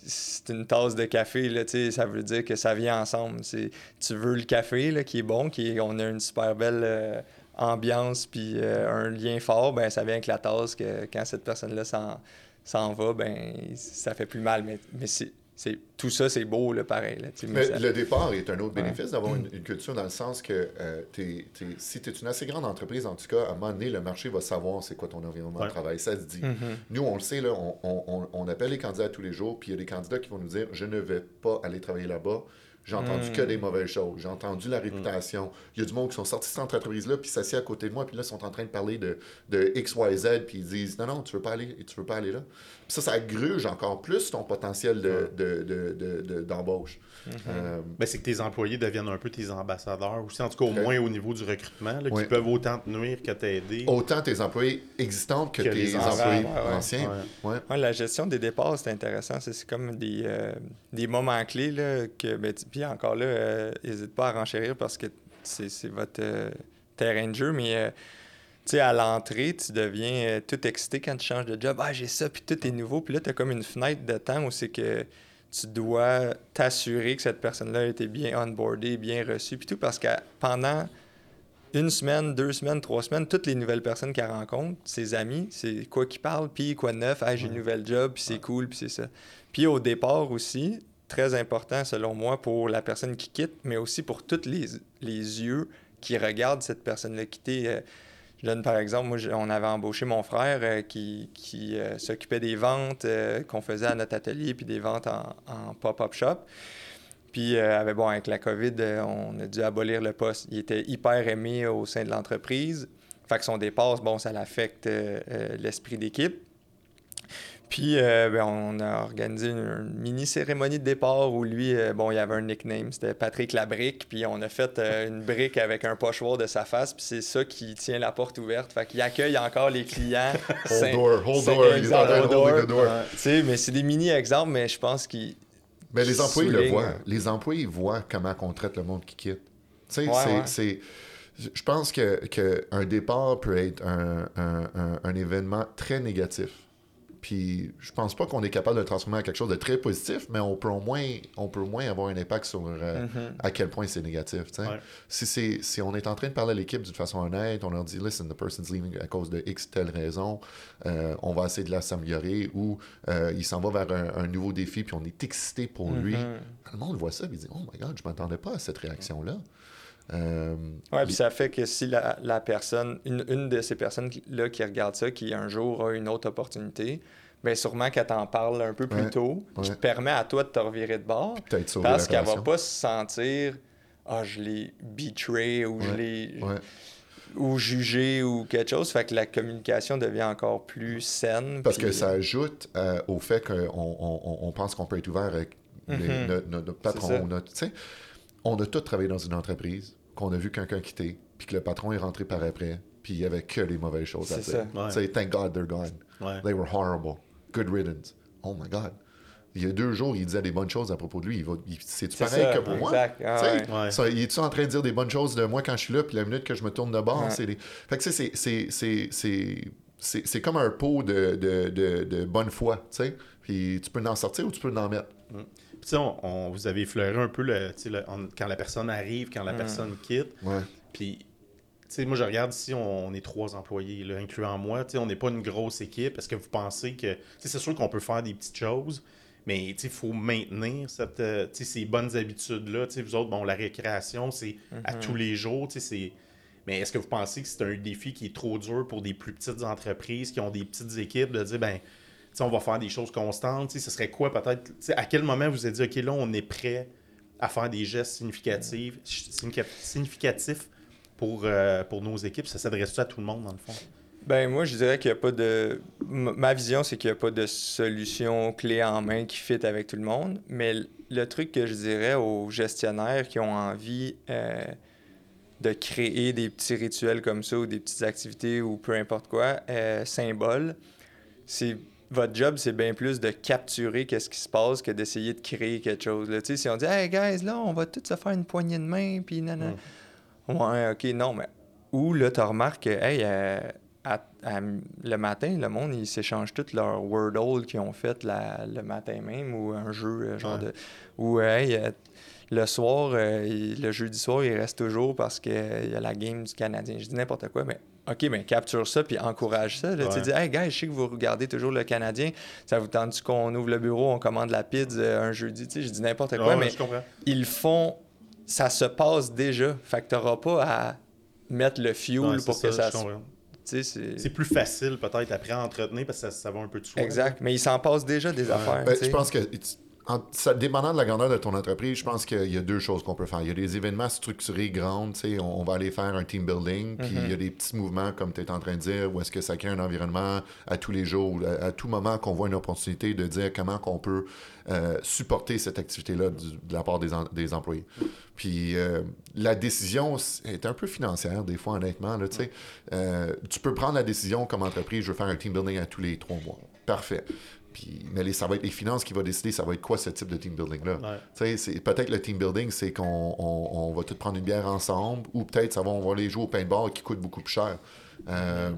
c'est une tasse de café, là, ça veut dire que ça vient ensemble. Tu veux le café là, qui est bon, qui on a une super belle ambiance puis un lien fort, ben ça vient avec la tasse que quand cette personne-là s'en va, ben ça fait plus mal. Mais, mais c'est tout ça, c'est beau, là, pareil. mais le départ est un autre bénéfice d'avoir une, culture dans le sens que euh, si tu es une assez grande entreprise, en tout cas, à un moment donné, le marché va savoir c'est quoi ton environnement de travail. Ça se dit. Mm-hmm. Nous, on le sait, là, on, on, on, appelle les candidats tous les jours, puis il y a des candidats qui vont nous dire je ne vais pas aller travailler là-bas j'ai entendu que hmm. des mauvaises choses. J'ai entendu la réputation. Il y a du monde qui sont sortis de cette entreprise-là, puis s'assied à côté de moi, puis là, ils sont en train de parler de, de X, Y, Z, puis ils disent Non, non, tu veux pas aller, tu veux pas aller là. Ça, ça gruge encore plus ton potentiel d'embauche. De, de, euh, ben, c'est que tes employés deviennent un peu tes ambassadeurs aussi, en tout cas au moins au niveau du recrutement, qui peuvent autant te nuire que t'aider. Autant tes employés existants que, tes employés anciens. la gestion des départs, c'est intéressant. C'est comme des, euh, des moments clés là, que. Ben, puis encore là, n'hésite euh, pas à renchérir parce que c'est votre euh, terrain de jeu, mais euh, sais, à l'entrée, tu deviens tout excité quand tu changes de job. Ah, j'ai ça, puis tout est nouveau. Puis là, tu as comme une fenêtre de temps où c'est que tu dois t'assurer que cette personne-là a été bien onboardée, bien reçue, puis tout, parce que pendant une semaine, deux semaines, trois semaines, toutes les nouvelles personnes qu'elle rencontre, ses amis, c'est quoi qui parle, puis quoi de neuf, ah, j'ai une nouvelle job, puis c'est cool, puis c'est ça. Puis au départ aussi, très important selon moi pour la personne qui quitte, mais aussi pour tous les, les yeux qui regardent cette personne-là quitter. Euh, je donne par exemple, moi, on avait embauché mon frère euh, qui, qui euh, s'occupait des ventes qu'on faisait à notre atelier, puis des ventes en, pop-up shop. Puis bon, avec la COVID, on a dû abolir le poste. Il était hyper aimé au sein de l'entreprise. Fait que son départ, bon, ça l'affecte l'esprit d'équipe. Puis, euh, ben, on a organisé une, mini cérémonie de départ où lui, euh, bon, il y avait un nickname, c'était Patrick Labrique. Puis, on a fait euh, une brique avec un pochoir de sa face. Puis, c'est ça qui tient la porte ouverte. Fait qu'il accueille encore les clients. hold door, hold door. hold door. Tu mais c'est des mini-exemples, mais je pense qu'ils. Mais les employés le voient. Les employés voient comment on traite le monde qui quitte. Tu sais, c'est. Je pense qu'un que départ peut être un, un événement très négatif puis je pense pas qu'on est capable de le transformer en quelque chose de très positif, mais on peut au moins, on peut au moins avoir un impact sur euh, mm-hmm. à quel point c'est négatif. Si, si on est en train de parler à l'équipe d'une façon honnête, on leur dit Listen, the person's leaving à cause de X telle raison, euh, on va essayer de la s'améliorer ou euh, il s'en va vers un, nouveau défi, puis on est excité pour lui. Mm-hmm. Le monde voit ça, et il dit Oh my god, je m'attendais pas à cette réaction-là. Oui, puis ça fait que si la, la personne, une, une, de ces personnes-là qui regarde ça, qui un jour a une autre opportunité, ben sûrement qu'elle t'en parle un peu plus Ouais, tôt, qui ouais. te permet à toi de te revirer de bord. Parce qu'elle va pas se sentir Ah, je l'ai betray ou je l'ai ou jugé ou quelque chose. Fait que la communication devient encore plus saine. Parce puis- que ça ajoute euh, au fait qu'on on, pense qu'on peut être ouvert avec les- Mhm. notre, notre- notre patron. notre- on a tous travaillé dans une entreprise, qu'on a vu quelqu'un quitter, puis que le patron est rentré par après, puis il n'y avait que les mauvaises choses à C'est dire. sais, Thank God they're gone. Ouais. They were horrible. Good riddance. Oh my God. Il y a deux jours, il disait des bonnes choses à propos de lui. Il C'est pareil ça, que pour moi? Ah Tu sais, ouais. Ça, il est-tu en train de dire des bonnes choses de moi quand je suis là, puis la minute que je me tourne de bord, Ouais. c'est des... Fait que tu sais, c'est- c'est- c'est- c'est... C'est c'est comme un pot de, de, de, de bonne foi, tu sais. Puis tu peux en sortir ou tu peux en mettre. Sais, on, on- vous avez effleuré un peu le, tu sais, le- on- quand la personne arrive, quand la Mm. personne quitte. Ouais. Puis, tu sais, moi, je regarde ici, on, on est trois employés, là, incluant moi. Tu sais, on n'est pas une grosse équipe. Est-ce que vous pensez que. Tu sais, c'est sûr qu'on peut faire des petites choses, mais tu sais, il faut maintenir cette, euh, tu sais, ces bonnes habitudes-là. Tu sais, vous autres, bon, la récréation, c'est à tous les jours. Tu sais, c'est. Mais est-ce que vous pensez que c'est un défi qui est trop dur pour des plus petites entreprises qui ont des petites équipes de dire, ben, on va faire des choses constantes. Ce serait quoi peut-être, à quel moment vous avez dit, OK, là, on est prêt à faire des gestes significatifs, significa- significatifs pour, euh, pour nos équipes? Ça s'adresse à tout le monde, dans le fond? Ben moi, je dirais qu'il n'y a pas de... m- Ma vision, c'est qu'il n'y a pas de solution clé en main qui fit avec tout le monde. Mais le truc que je dirais aux gestionnaires qui ont envie euh, de créer des petits rituels comme ça ou des petites activités ou peu importe quoi, euh, symboles, c'est... Votre job, c'est bien plus de capturer qu'est-ce qui se passe que d'essayer de créer quelque chose. Là. Si on dit « Hey, guys, là, on va tous se faire une poignée de main, puis nanana. Ouais, OK, non, mais... Ou là, tu remarques que, hey, euh, à- à- le matin, le monde, ils s'échangent tout leur Wordle qu'ils ont fait la- le matin même ou un jeu, euh, genre Ouais. de. Ou, euh, hey, euh, le soir, euh, il- le jeudi soir, il reste toujours parce qu'il y a la game du Canadien. Je dis n'importe quoi, mais OK, mais capture ça puis encourage ça. Là, Tu dis, hey, gars, je sais que vous regardez toujours le Canadien. Ça vous tente qu'on ouvre le bureau, on commande la pizza euh, un jeudi? Tu sais, je dis n'importe quoi, Ouais, mais ils font. Ça se passe déjà. Fait que t'auras pas à mettre le fuel Ouais, pour que ça je se. comprends. Tu sais, c'est. Plus facile, peut-être, après à entretenir parce que ça, ça va un peu de soi. Exact. Mais il s'en passe déjà des affaires. Ben, je pense que, en- ça, dépendant de la grandeur de ton entreprise, je pense qu'il y a deux choses qu'on peut faire. Il y a des événements structurés grands, tu sais, on, on va aller faire un team building, puis il y a des petits mouvements, comme tu es en train de dire, où est-ce que ça crée un environnement à tous les jours, à, à tout moment qu'on voit une opportunité de dire comment qu'on peut euh, supporter cette activité-là de la part des, en- des employés. Puis euh, la décision est un peu financière, des fois, honnêtement. Là, tu sais. Euh, tu peux prendre la décision comme entreprise, je veux faire un team building à tous les trois mois. Parfait. Puis, mais les- ça va être les finances qui vont décider ça va être quoi ce type de team building-là. Ouais. Peut-être le team building, c'est qu'on on, on va tous prendre une bière ensemble, ou peut-être ça va, on va aller jouer au paintball qui coûte beaucoup plus cher. Euh,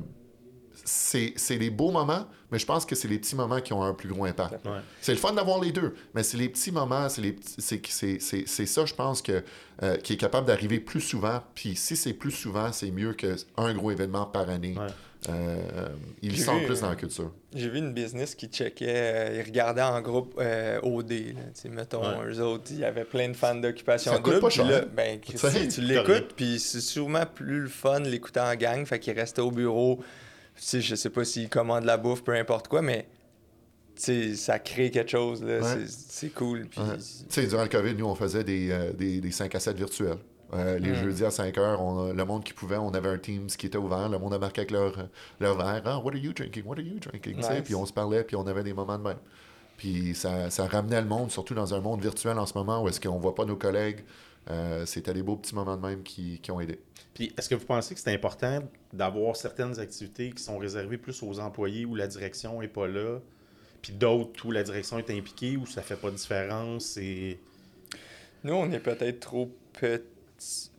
c'est les beaux moments, mais je pense que c'est les petits moments qui ont un plus gros impact. Ouais. C'est le fun d'avoir les deux, mais c'est les petits moments, c'est les petits- c'est c'est- c'est- c'est ça, je pense, que, euh, qui est capable d'arriver plus souvent. Puis si c'est plus souvent, c'est mieux qu'un gros événement par année. Ouais. Euh, vu, plus dans la culture. J'ai vu une business qui checkait, euh, ils regardaient en groupe euh, OD. Là, tu sais, mettons, Ouais. eux autres, il y avait plein de fans d'occupation coûte double. pas cher. là, ben, Tu Christy, l'écoutes, puis c'est sûrement plus le fun l'écouter en gang. Fait qu'il restait au bureau. Sais, je sais pas s'il commande la bouffe, peu importe quoi, mais ça crée quelque chose. Ouais. C'est- cool. Puis, Ouais. Tu sais, durant le COVID, nous, on faisait des, euh, des, des 5 à 7 virtuels. Euh, les Mm. jeudis à 5 heures, on le monde qui pouvait, on avait un Teams qui était ouvert. Le monde a marqué avec leur, leur verre. Ah, what are you drinking? What are you drinking? Nice. Puis on se parlait, puis on avait des moments de même. Puis ça, ça ramenait le monde, surtout dans un monde virtuel en ce moment où est-ce qu'on voit pas nos collègues. Euh, C'était des beaux petits moments de même qui, qui ont aidé. Est-ce que vous pensez que c'est important d'avoir certaines activités qui sont réservées plus aux employés où la direction n'est pas là, puis d'autres où la direction est impliquée, où ça fait pas de différence? Et... Nous, on est peut-être trop petits.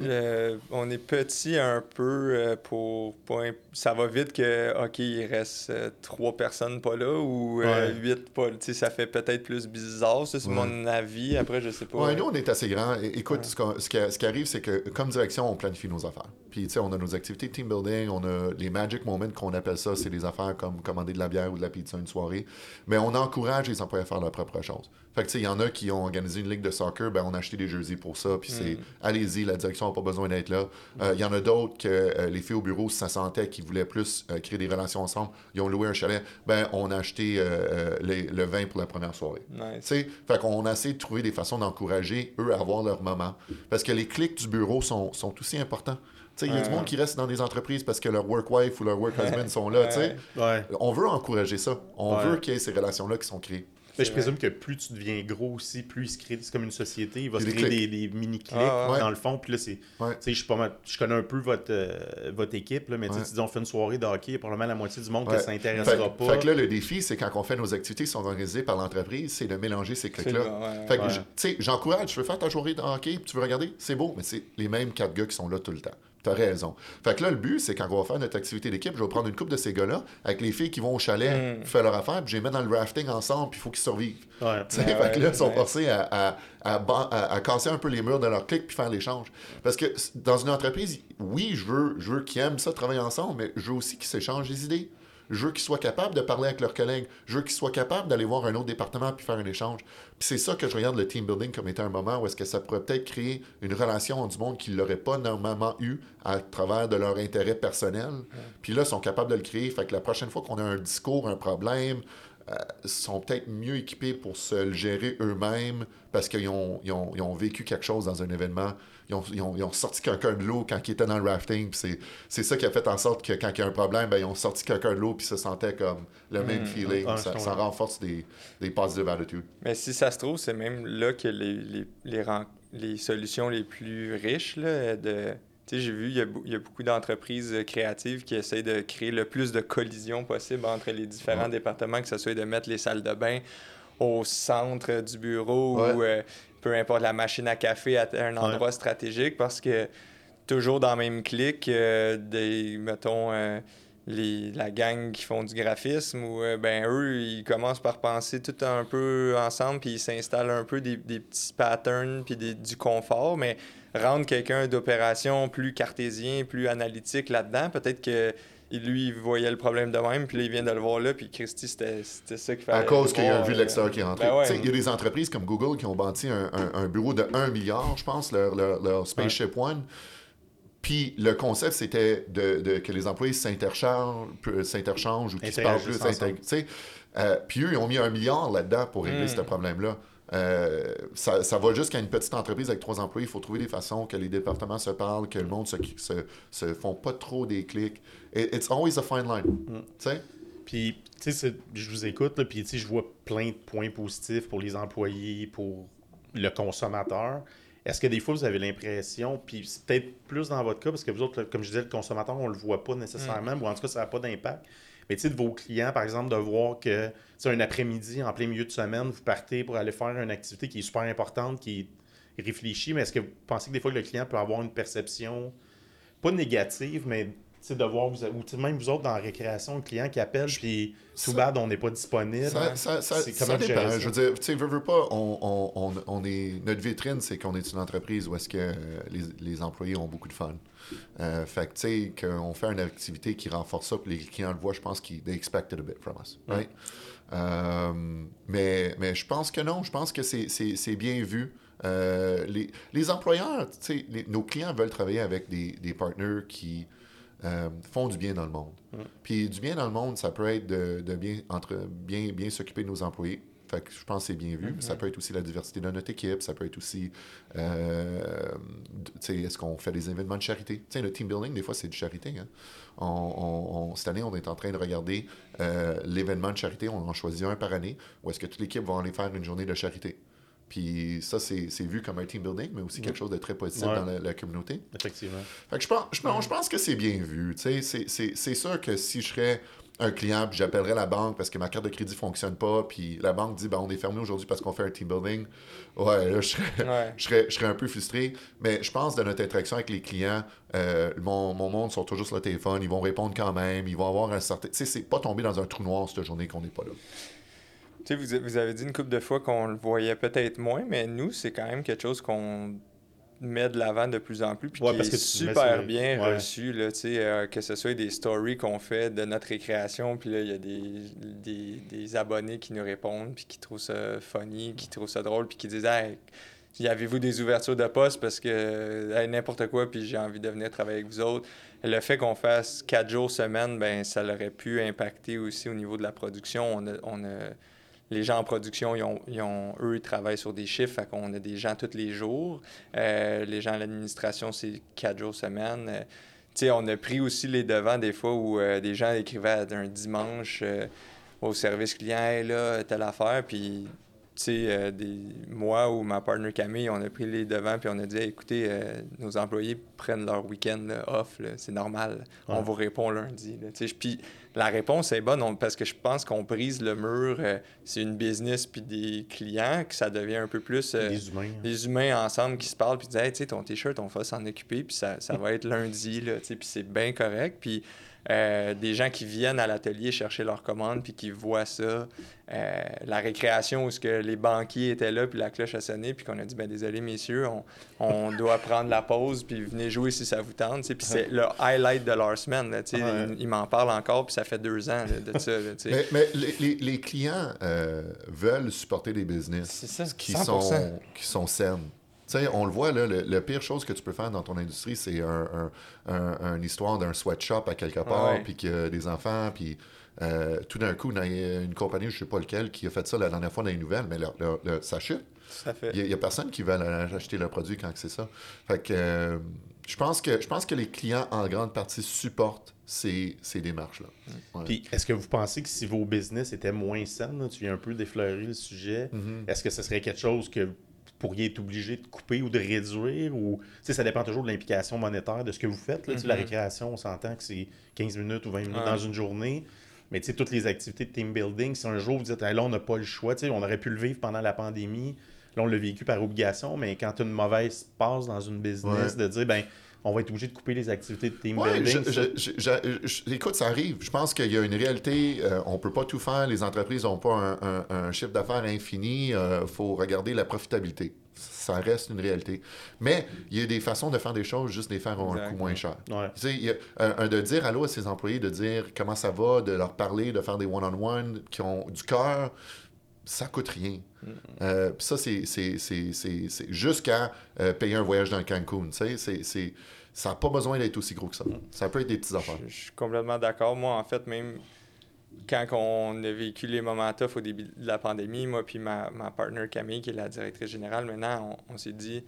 Euh, on est petit un peu euh, pour, pour Ça va vite que, OK, il reste euh, trois personnes pas là ou euh, huit pas là. Ça fait peut-être plus bizarre. Ça, c'est Ouais. mon avis. Après, je sais pas. Ouais, nous, on est assez grand. Écoute, ce, qui, ce qui arrive, c'est que comme direction, on planifie nos affaires. Puis, tu sais, on a nos activités de team building, on a les magic moments qu'on appelle ça, c'est des affaires comme commander de la bière ou de la pizza une soirée. Mais on encourage les employés à faire leur propre chose. Fait que, tu sais, il y en a qui ont organisé une ligue de soccer, ben, on a acheté des jerseys pour ça, puis c'est, allez-y, la direction n'ont pas besoin d'être là. Euh, Il y en a d'autres que euh, les filles au bureau, si ça sentait qu'ils voulaient plus euh, créer des relations ensemble, ils ont loué un chalet, ben on a acheté les- le vin pour la première soirée. Nice. Tu sais, fait qu'on a essayé de trouver des façons d'encourager eux à avoir leur moment. Parce que les clics du bureau sont, sont aussi importants. Tu sais, il y a du monde qui reste dans des entreprises parce que leur work wife ou leur work husband sont là, tu sais. Ouais. On veut encourager ça. On Ouais. veut qu'il y ait ces relations-là qui sont créées. Mais je présume que plus tu deviens gros aussi, plus il se crée, c'est comme une société, il va Il se des créer des, des mini-clics Ah, ouais. dans le fond. Puis là, c'est. Ouais. Tu sais, je pas je connais un peu votre, euh, votre équipe, là, mais tu sais, Ouais. tu dis on fait une soirée de hockey, il y a probablement la moitié du monde que ça n'intéressera pas. fait que là, le défi, c'est quand on fait nos activités qui sont organisées par l'entreprise, c'est de mélanger ces clics-là. Fait que, tu sais, j'encourage, tu veux faire ta journée de hockey, puis tu veux regarder, c'est beau, mais c'est les mêmes quatre gars qui sont là tout le temps. T'as raison. Fait que là, le but, c'est quand on va faire notre activité d'équipe, je vais prendre une coupe de ces gars-là, avec les filles qui vont au chalet, Mm. faire leur affaire, puis je les mets dans le rafting ensemble, puis il faut qu'ils survivent. Ouais. Fait que là, ils sont forcés à, à, à, casser un peu les murs de leur clic puis faire l'échange. Parce que dans une entreprise, oui, je veux, je veux qu'ils aiment ça, travailler ensemble, mais je veux aussi qu'ils s'échangent des idées. Je veux qu'ils soient capables de parler avec leurs collègues. Je veux qu'ils soient capables d'aller voir un autre département puis faire un échange. Puis c'est ça que je regarde le team building comme étant un moment où est-ce que ça pourrait peut-être créer une relation du monde qui ne l'aurait pas normalement eu à travers de leur intérêt personnel. Puis là, ils sont capables de le créer. Fait que la prochaine fois qu'on a un discours, un problème, euh, sont peut-être mieux équipés pour se le gérer eux-mêmes parce qu'ils ont, ils ont, ils ont vécu quelque chose dans un événement. Ils ont, ils ont- ils ont sorti quelqu'un de l'eau quand ils étaient dans le rafting. C'est, ça qui a fait en sorte que quand il y a un problème, ben, ils ont sorti quelqu'un de l'eau puis se sentaient comme le même feeling. Ah, ça, renforce des, des positive attitudes. Mais si ça se trouve, c'est même là que les, les, les, solutions les plus riches là, de. J'ai vu, il y, il y a beaucoup d'entreprises créatives qui essayent de créer le plus de collisions possible entre les différents Ouais. départements, que ce soit de mettre les salles de bain au centre du bureau Ouais. ou euh, peu importe la machine à café à un endroit stratégique parce que toujours dans le même clic, euh, des, mettons, euh, les, la gang qui font du graphisme, ou euh, ben eux, ils commencent par penser tout un peu ensemble, puis ils s'installent un peu des, des petits patterns, puis des- du confort, mais rendre quelqu'un d'opération plus cartésien, plus analytique là-dedans, peut-être que il- lui, il voyait le problème de même, puis là, il vient de le voir là, puis Christy, c'était ça qu'il fallait À cause qu'il y a un vu de euh, l'extérieur qui est rentré. ben ouais. Il y a des entreprises comme Google qui ont bâti un, un- un bureau de 1 milliard, je pense, leur, leur- leur Spaceship One. Puis le concept, c'était de, de- que les employés s'interchangent, peu- s'interchangent ou qu'ils se parlent plus. Euh, puis eux, ils ont mis un milliard là-dedans pour régler Mm. ce problème-là. Euh, ça, ça va jusqu'à une petite entreprise avec trois employés. Il faut trouver des façons que les départements se parlent, que le monde se, se, se font pas trop des clics. It- it's always a fine line. Tu sais? Puis, tu sais, je vous écoute, là, puis tu sais, je vois plein de points positifs pour les employés, pour le consommateur. Est-ce que des fois, vous avez l'impression, puis c'est peut-être plus dans votre cas, parce que vous autres, comme je disais, le consommateur, on le voit pas nécessairement, ou en tout cas, ça n'a pas d'impact. Mais tu sais, de vos clients, par exemple, de voir que, sais, un après-midi, en plein milieu de semaine, vous partez pour aller faire une activité qui est super importante, qui est réfléchie, mais est-ce que vous pensez que des fois, le client peut avoir une perception, pas négative, mais de voir, vous, ou même vous autres dans la récréation, un client qui appelle, puis tout bad, on n'est pas disponible. Ça, ça, ça, dépend. Je veux dire, tu sais, veux, veux pas, on, on, on, on est, notre vitrine, c'est qu'on est une entreprise où est-ce que euh, les, les employés ont beaucoup de fun. Euh, fait que, tu sais, qu'on fait une activité qui renforce ça, puis les clients le voient, je pense qu'ils they expected a bit from us, right? Euh, mais, mais je pense que non, je pense que c'est- bien vu. Euh, les, les employeurs, tu sais, les- nos clients veulent travailler avec des, des partners qui euh, font du bien dans le monde. Puis du bien dans le monde, ça peut être de, de bien, entre, bien, bien s'occuper de nos employés. Fait que je pense que c'est bien vu. Ça peut être aussi la diversité de notre équipe. Ça peut être aussi, euh, d- tu sais, est-ce qu'on fait des événements de charité? Tu sais, le team building, des fois, c'est de charité. hein. On, on- on- cette année, on est en train de regarder euh, l'événement de charité. On en choisit un par année où est-ce que toute l'équipe va aller faire une journée de charité? Puis ça, c'est vu comme un team building, mais aussi quelque chose de très positif Ouais. dans la, la communauté. Effectivement. Fait que je pense, je, pense- je pense que c'est bien vu. tu sais. C'est- sûr que si je serais un client, puis j'appellerais la banque parce que ma carte de crédit fonctionne pas, puis la banque dit ben, on est fermé aujourd'hui parce qu'on fait un team building, ouais, là, je serais, Ouais. je serais, je serais un peu frustré. Mais je pense de notre interaction avec les clients, euh, mon, mon monde sont toujours sur le téléphone, ils vont répondre quand même, ils vont avoir un certain. Tu sais, c'est pas tomber dans un trou noir cette journée qu'on n'est pas là. Tu sais, vous, vous avez dit une couple de fois qu'on le voyait peut-être moins, mais nous, c'est quand même quelque chose qu'on met de l'avant de plus en plus, puis Ouais, qui parce est que super sur- bien ouais. reçu, là, euh, que ce soit des stories qu'on fait de notre récréation, puis là, il y a des, des, des abonnés qui nous répondent, puis qui trouvent ça funny, qui trouvent ça drôle, puis qui disent « Hey, avez-vous des ouvertures de poste? Parce que n'importe quoi, puis j'ai envie de venir travailler avec vous autres. Le fait qu'on fasse quatre jours semaine, ben ça aurait pu impacter aussi au niveau de la production. On on a les gens en production, ils ont, eux, ils travaillent sur des chiffres, fait qu'on a des gens tous les jours. Euh, les gens à l'administration, c'est quatre jours semaine. Euh, sais, on a pris aussi les devants des fois où euh, des gens écrivaient un dimanche au service client, là, telle affaire, puis sais, euh, des, moi ou ma partner Camille, on a pris les devants puis on a dit écoutez, nos employés prennent leur week-end off, c'est normal, on vous répond lundi. Puis la réponse est bonne parce que je pense qu'on brise le mur, euh, c'est une business puis des clients, que ça devient un peu plus des, humains. des humains ensemble qui se parlent puis disent hey, sais, ton t-shirt, on va s'en occuper puis ça, ça va être lundi, puis c'est bien correct. Puis euh, des gens qui viennent à l'atelier chercher leurs commandes puis qui voient ça. Euh, la récréation où ce que les banquiers étaient là puis la cloche a sonné puis qu'on a dit ben désolé messieurs on, on doit prendre la pause puis venez jouer si ça vous tente puis c'est le highlight de leur semaine là, ils, m'en parlent encore puis ça fait deux ans de ça mais, mais les, les, clients euh, veulent supporter des business qui sont qui sont saines on le voit, là, le, pire chose que tu peux faire dans ton industrie, c'est un, une histoire d'un sweatshop à quelque part, puis qu'il y a des enfants, puis euh, tout d'un coup, a une compagnie, je ne sais pas lequel, qui a fait ça la dernière fois dans les nouvelles, mais ça chute. Il n'y a, personne qui va acheter le produit quand c'est ça. Fait que euh, je pense que je pense que les clients en grande partie supportent ces, ces démarches-là. Puis est-ce que vous pensez que si vos business étaient moins saines, tu viens un peu d'effleurer le sujet, mm-hmm. est-ce que ce serait quelque chose que pourriez être obligé de couper ou de réduire ou ça dépend toujours de l'implication monétaire de ce que vous faites. Là, La mm-hmm. récréation, on s'entend que c'est 15 minutes ou 20 minutes dans une journée. Mais toutes les activités de team building, si un jour vous dites là, on n'a pas le choix, on aurait pu le vivre pendant la pandémie, là, on l'a vécu par obligation, mais quand tu as une mauvaise passe dans une business, de dire ben on va être obligé de couper les activités de team building. écoute, ça arrive. Je pense qu'il y a une réalité. Euh, on ne peut pas tout faire. Les entreprises n'ont pas un, chiffre d'affaires infini. Il euh, faut regarder la profitabilité. Ça reste une réalité. Mais il y a des façons de faire des choses, juste les faire un coût moins cher. un, de dire allô à ses employés, de dire comment ça va, de leur parler, de faire des one-on-one qui ont du cœur, ça coûte rien. Euh, ça, c'est jusqu'à euh, payer un voyage dans Cancun. C'est ça n'a pas besoin d'être aussi gros que ça. Ça peut être des petites affaires. Je, suis complètement d'accord. Moi, en fait, même quand on a vécu les moments tough au début de la pandémie, moi puis ma, ma partner Camille, qui est la directrice générale, maintenant, on, s'est dit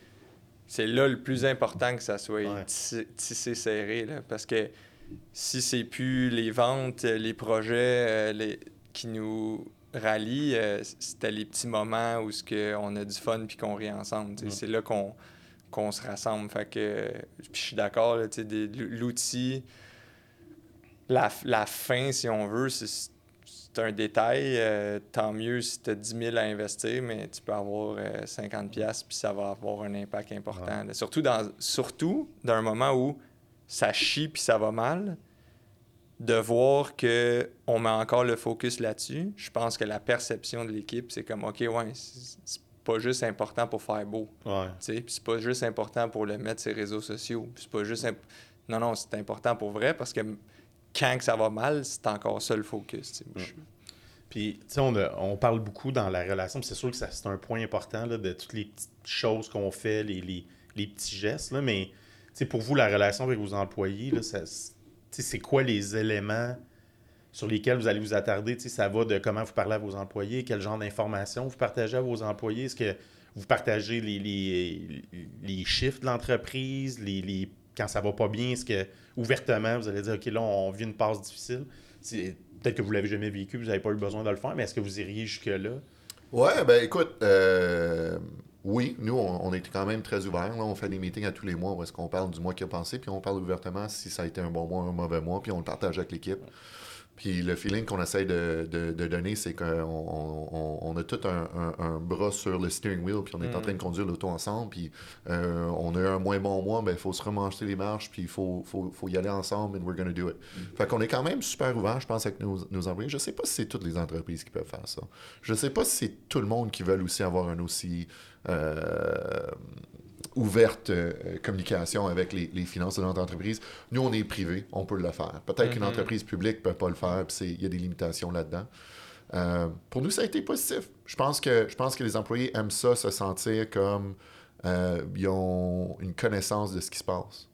c'est là le plus important que ça soit tissé, serré. parce que si c'est plus les ventes, les projets euh, les, qui nous rallye, euh, c'était les petits moments où ce que on a du fun puis qu'on rit ensemble. C'est là qu'on qu'on se rassemble. Fait que, je suis d'accord, l'outil, la, la, fin, si on veut, c'est un détail. Euh, tant mieux si tu as 10 000 à investir, mais tu peux avoir 50 euh, pièces puis ça va avoir un impact important. Surtout dans surtout dans un moment où ça chie puis ça va mal de voir qu'on met encore le focus là-dessus, je pense que la perception de l'équipe, c'est comme, OK, ouais, c'est pas juste important pour faire beau. Ouais. c'est pas juste important pour le mettre sur les réseaux sociaux. C'est pas juste. Non, non, c'est important pour vrai parce que quand que ça va mal, c'est encore ça le focus. Puis, tu sais, on, on, parle beaucoup dans la relation, c'est sûr que c'est un point important là, de toutes les petites choses qu'on fait, les, les, les, petits gestes, là, mais pour vous, la relation avec vos employés, là, ça, c'est quoi les éléments sur lesquels vous allez vous attarder? Ça va de comment vous parlez à vos employés, quel genre d'informations vous partagez à vos employés? Est-ce que vous partagez les, les, les chiffres de l'entreprise, les, les, quand ça va pas bien, est-ce que ouvertement vous allez dire OK, là, on vit une passe difficile? Peut-être que vous l'avez jamais vécu, vous n'avez pas eu besoin de le faire, mais est-ce que vous iriez jusque-là? Ouais, ben écoute, euh, oui, nous, on, est quand même très ouverts. On fait des meetings à tous les mois où est-ce qu'on parle du mois qui a passé, puis on parle ouvertement si ça a été un bon mois ou un mauvais mois, puis on le partage avec l'équipe. Puis le feeling qu'on essaie de, donner, c'est qu'on on, a tout un, bras sur le steering wheel, puis on est en mm. train de conduire l'auto ensemble, puis euh, on a eu un moins bon mois, ben il faut se remancher les marches, puis il faut, y aller ensemble, and we're gonna do it. Mm. Fait qu'on est quand même super ouvert, je pense, avec nos, nos employés. Je sais pas si c'est toutes les entreprises qui peuvent faire ça. Je sais pas si c'est tout le monde qui veut aussi avoir un aussi ouverte euh, communication avec les, finances de notre entreprise. Nous, on est privé, on peut le faire. Peut-être qu'une mm-hmm. entreprise publique ne peut pas le faire, puis il y a des limitations là-dedans. Euh, pour nous, ça a été positif. Je pense que, je pense que les employés aiment ça, se sentir comme euh, ils ont une connaissance de ce qui se passe.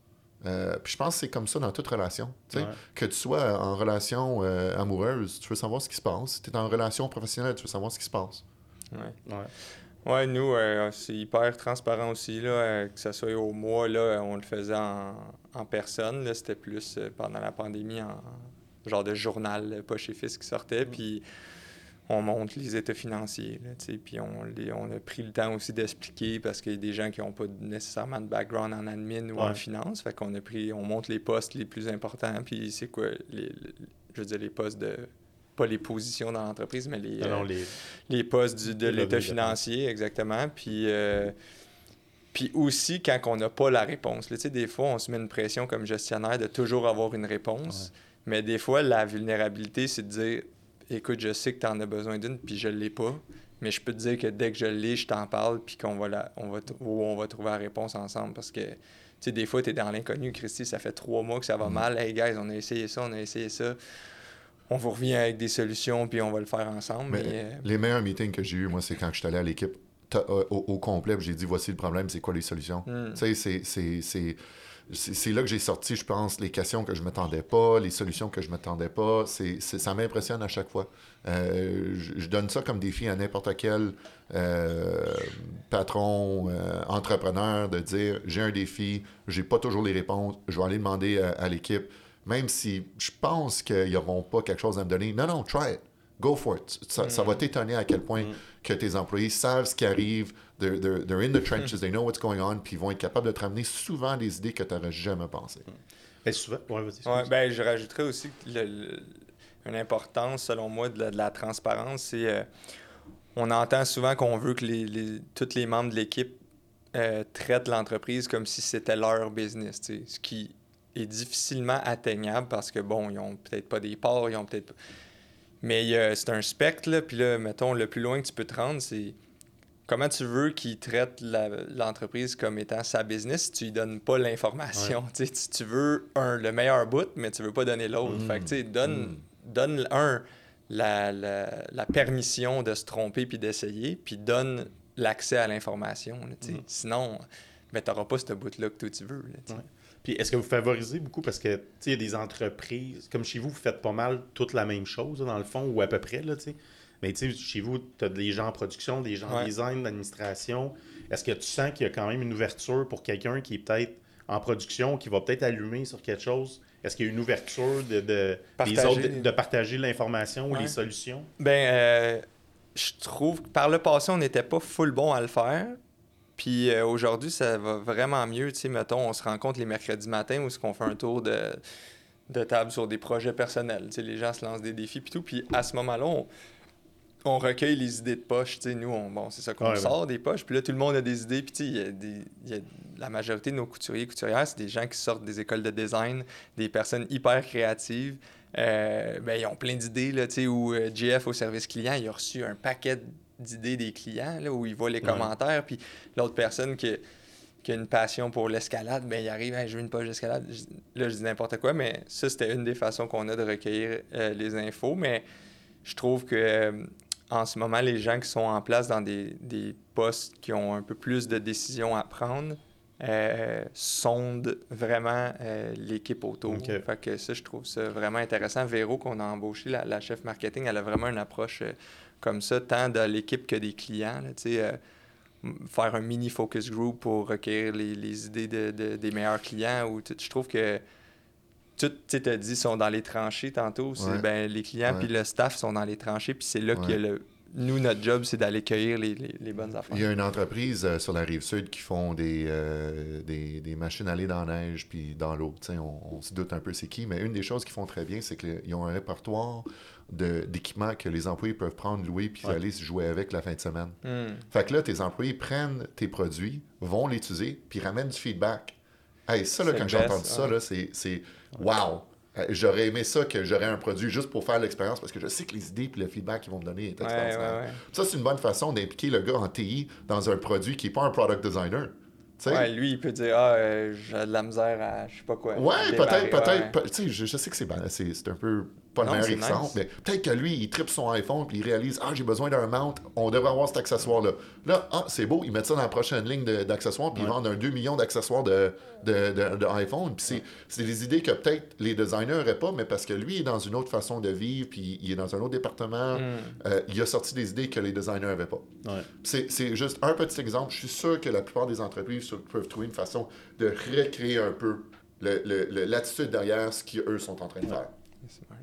Euh, puis je pense que c'est comme ça dans toute relation. Ouais. Que tu sois en relation euh, amoureuse, tu veux savoir ce qui se passe. Si tu es en relation professionnelle, tu veux savoir ce qui se passe. Ouais. Ouais. Ouais, nous, euh, c'est hyper transparent aussi, là, euh, que ce soit au mois, là, on le faisait en, en personne. là, C'était plus euh, pendant la pandémie, en genre de journal, euh, pas chez Fils qui sortait. Puis on montre les états financiers. Là, tu sais, puis on, les- on a pris le temps aussi d'expliquer parce qu'il y a des gens qui n'ont pas nécessairement de background en admin ou en finance. Fait qu'on a pris, on montre les postes les plus importants. Puis c'est quoi, les, les- je veux dire, les postes de. Pas les positions dans l'entreprise, mais les, Non, euh, non, les... les postes du- de l'état financier, exactement. Puis, euh, puis aussi, quand on n'a pas la réponse. là, Tu sais, des fois, on se met une pression comme gestionnaire de toujours avoir une réponse. Mais des fois, la vulnérabilité, c'est de dire écoute, je sais que tu en as besoin d'une, puis je ne l'ai pas. Mais je peux te dire que dès que je l'ai, je t'en parle, puis qu'on va, la, on va, on va trouver la réponse ensemble. Parce que, tu sais, des fois, tu es dans l'inconnu, Christy, ça fait trois mois que ça va mal. Hey, guys, on a essayé ça, on a essayé ça. On vous revient avec des solutions, puis on va le faire ensemble. Mais Mais, euh, les meilleurs meetings que j'ai eu, moi, c'est quand je suis allé à l'équipe euh, au, au complet, j'ai dit voici le problème, c'est quoi les solutions? Hmm. Tu sais, c'est- c'est- là que j'ai sorti, je pense, les questions que je m'attendais pas, les solutions que je m'attendais pas. C'est- ça m'impressionne à chaque fois. Euh, je, je donne ça comme défi à n'importe quel euh, patron, euh, entrepreneur, de dire j'ai un défi, j'ai pas toujours les réponses, je vais aller demander à, à l'équipe, même si je pense qu'ils n'auront pas quelque chose à me donner. Non, non, try it. Go for it. Ça, ça va t'étonner à quel point que tes employés savent ce qui arrive, they're, they're- they're in the trenches, they know what's going on, puis ils vont être capables de te ramener souvent des idées que tu n'aurais jamais pensées. Ben, souvent... Ouais, vas-y, Ouais, ben, je rajouterais aussi le- le- une importance, selon moi, de la, de la transparence, c'est euh, on entend souvent qu'on veut que les, les- tous les membres de l'équipe euh, traitent l'entreprise comme si c'était leur business, ce qui est difficilement atteignable parce que, bon, ils ont peut-être pas des parts, ils ont peut-être pas... Mais c'est un spectre, là, puis là, mettons, le plus loin que tu peux te rendre, c'est comment tu veux qu'ils traitent l'entreprise comme étant sa business si tu lui donnes pas l'information. Tu Tu, tu veux un, le meilleur bout, mais tu veux pas donner l'autre. Fait que, tu sais, donne, donne, un, la, la- la permission de se tromper puis d'essayer, puis donne l'accès à l'information. sais? Sinon, ben, tu n'auras pas ce bout-là que toi tu veux. là. Puis est-ce que vous favorisez beaucoup? Parce que il y a des entreprises, comme chez vous, vous faites pas mal toute la même chose, dans le fond, ou à peu près, là, tu. Mais tu chez vous, tu as des gens en production, des gens en Ouais. design, d'administration. Est-ce que tu sens qu'il y a quand même une ouverture pour quelqu'un qui est peut-être en production, qui va peut-être allumer sur quelque chose? Est-ce qu'il y a une ouverture de, de, Partager. autres, de, de partager l'information ou Ouais. les solutions? Ben, euh, je trouve que par le passé, on n'était pas full bon à le faire. Puis euh, aujourd'hui, ça va vraiment mieux. Tu sais, mettons, on se rencontre les mercredis matins où on fait un tour de, de table sur des projets personnels. Tu sais, les gens se lancent des défis puis tout. Puis à ce moment-là, on, on recueille les idées de poche. Tu sais, nous, on, bon, c'est ça qu'on Ouais, ouais. sort des poches. Puis là, tout le monde a des idées. Puis tu sais, y a des- y a la majorité de nos couturiers et couturières, c'est des gens qui sortent des écoles de design, des personnes hyper créatives. Euh, ben, ils ont plein d'idées, là, tu sais, où euh, JF au service client, il a reçu un paquet d'idées des clients, là, où il voit les Ouais. commentaires, puis l'autre personne qui, qui a une passion pour l'escalade, ben, il arrive, Hey, je veux une page d'escalade. Là, je dis n'importe quoi, mais ça, c'était une des façons qu'on a de recueillir euh, les infos, mais je trouve que euh, en ce moment, les gens qui sont en place dans des, des postes qui ont un peu plus de décisions à prendre, euh, sondent vraiment euh, l'équipe autour. Ok. Fait que ça, je trouve ça vraiment intéressant. Véro, qu'on a embauché, la, la chef marketing, elle a vraiment une approche euh, comme ça, tant de l'équipe que des clients. là, euh, faire un mini focus group pour recueillir les, les idées de- de- des meilleurs clients. Ou je trouve que tout, tu as dit, sont dans les tranchées tantôt. C'est, Ouais. ben, les clients puis le staff sont dans les tranchées. Puis c'est là qu'il y a Ouais. le... Nous, notre job, c'est d'aller cueillir les, les- les bonnes affaires. Il y a une entreprise euh, sur la rive sud qui font des, euh, des, des machines à aller dans la neige puis dans l'eau. On, on se doute un peu c'est qui, mais une des choses qu'ils font très bien, c'est qu'ils ont un répertoire d'équipements que les employés peuvent prendre, louer, puis Ouais. aller se jouer avec la fin de semaine. Hmm. Fait que là, tes employés prennent tes produits, vont l'utiliser, puis ramènent du feedback. Hey, ça, là, quand j'ai entendu ça, là, c'est, wow! Euh, J'aurais aimé ça que j'aurais un produit juste pour faire l'expérience parce que je sais que les idées et le feedback qu'ils vont me donner est extraordinaire. ouais, ouais. Ça, c'est une bonne façon d'impliquer le gars en TI dans un produit qui n'est pas un product designer. Ouais, lui, il peut dire Ah, euh, j'ai de la misère à je sais pas quoi. Ouais, peut-être, peut-être. peut- Tu sais, je, je sais que c'est c'est un peu pas le Non, meilleur exemple, nice. mais peut-être que lui, il tripe son iPhone puis il réalise Ah, j'ai besoin d'un mount, on devrait avoir cet accessoire-là. Là, ah, c'est beau, ils mettent ça dans la prochaine ligne d'accessoires puis ils Ouais. vendent un 2 millions d'accessoires de, de, de- de iPhone. Puis c'est- c'est des idées que peut-être les designers n'auraient pas, mais parce que lui est dans une autre façon de vivre puis il est dans un autre département, Hmm. euh, il a sorti des idées que les designers n'avaient pas. Ouais. C'est c'est juste un petit exemple. Je suis sûr que la plupart des entreprises peuvent trouver une façon de recréer un peu l'attitude derrière ce qu'eux sont en train de faire. Smart.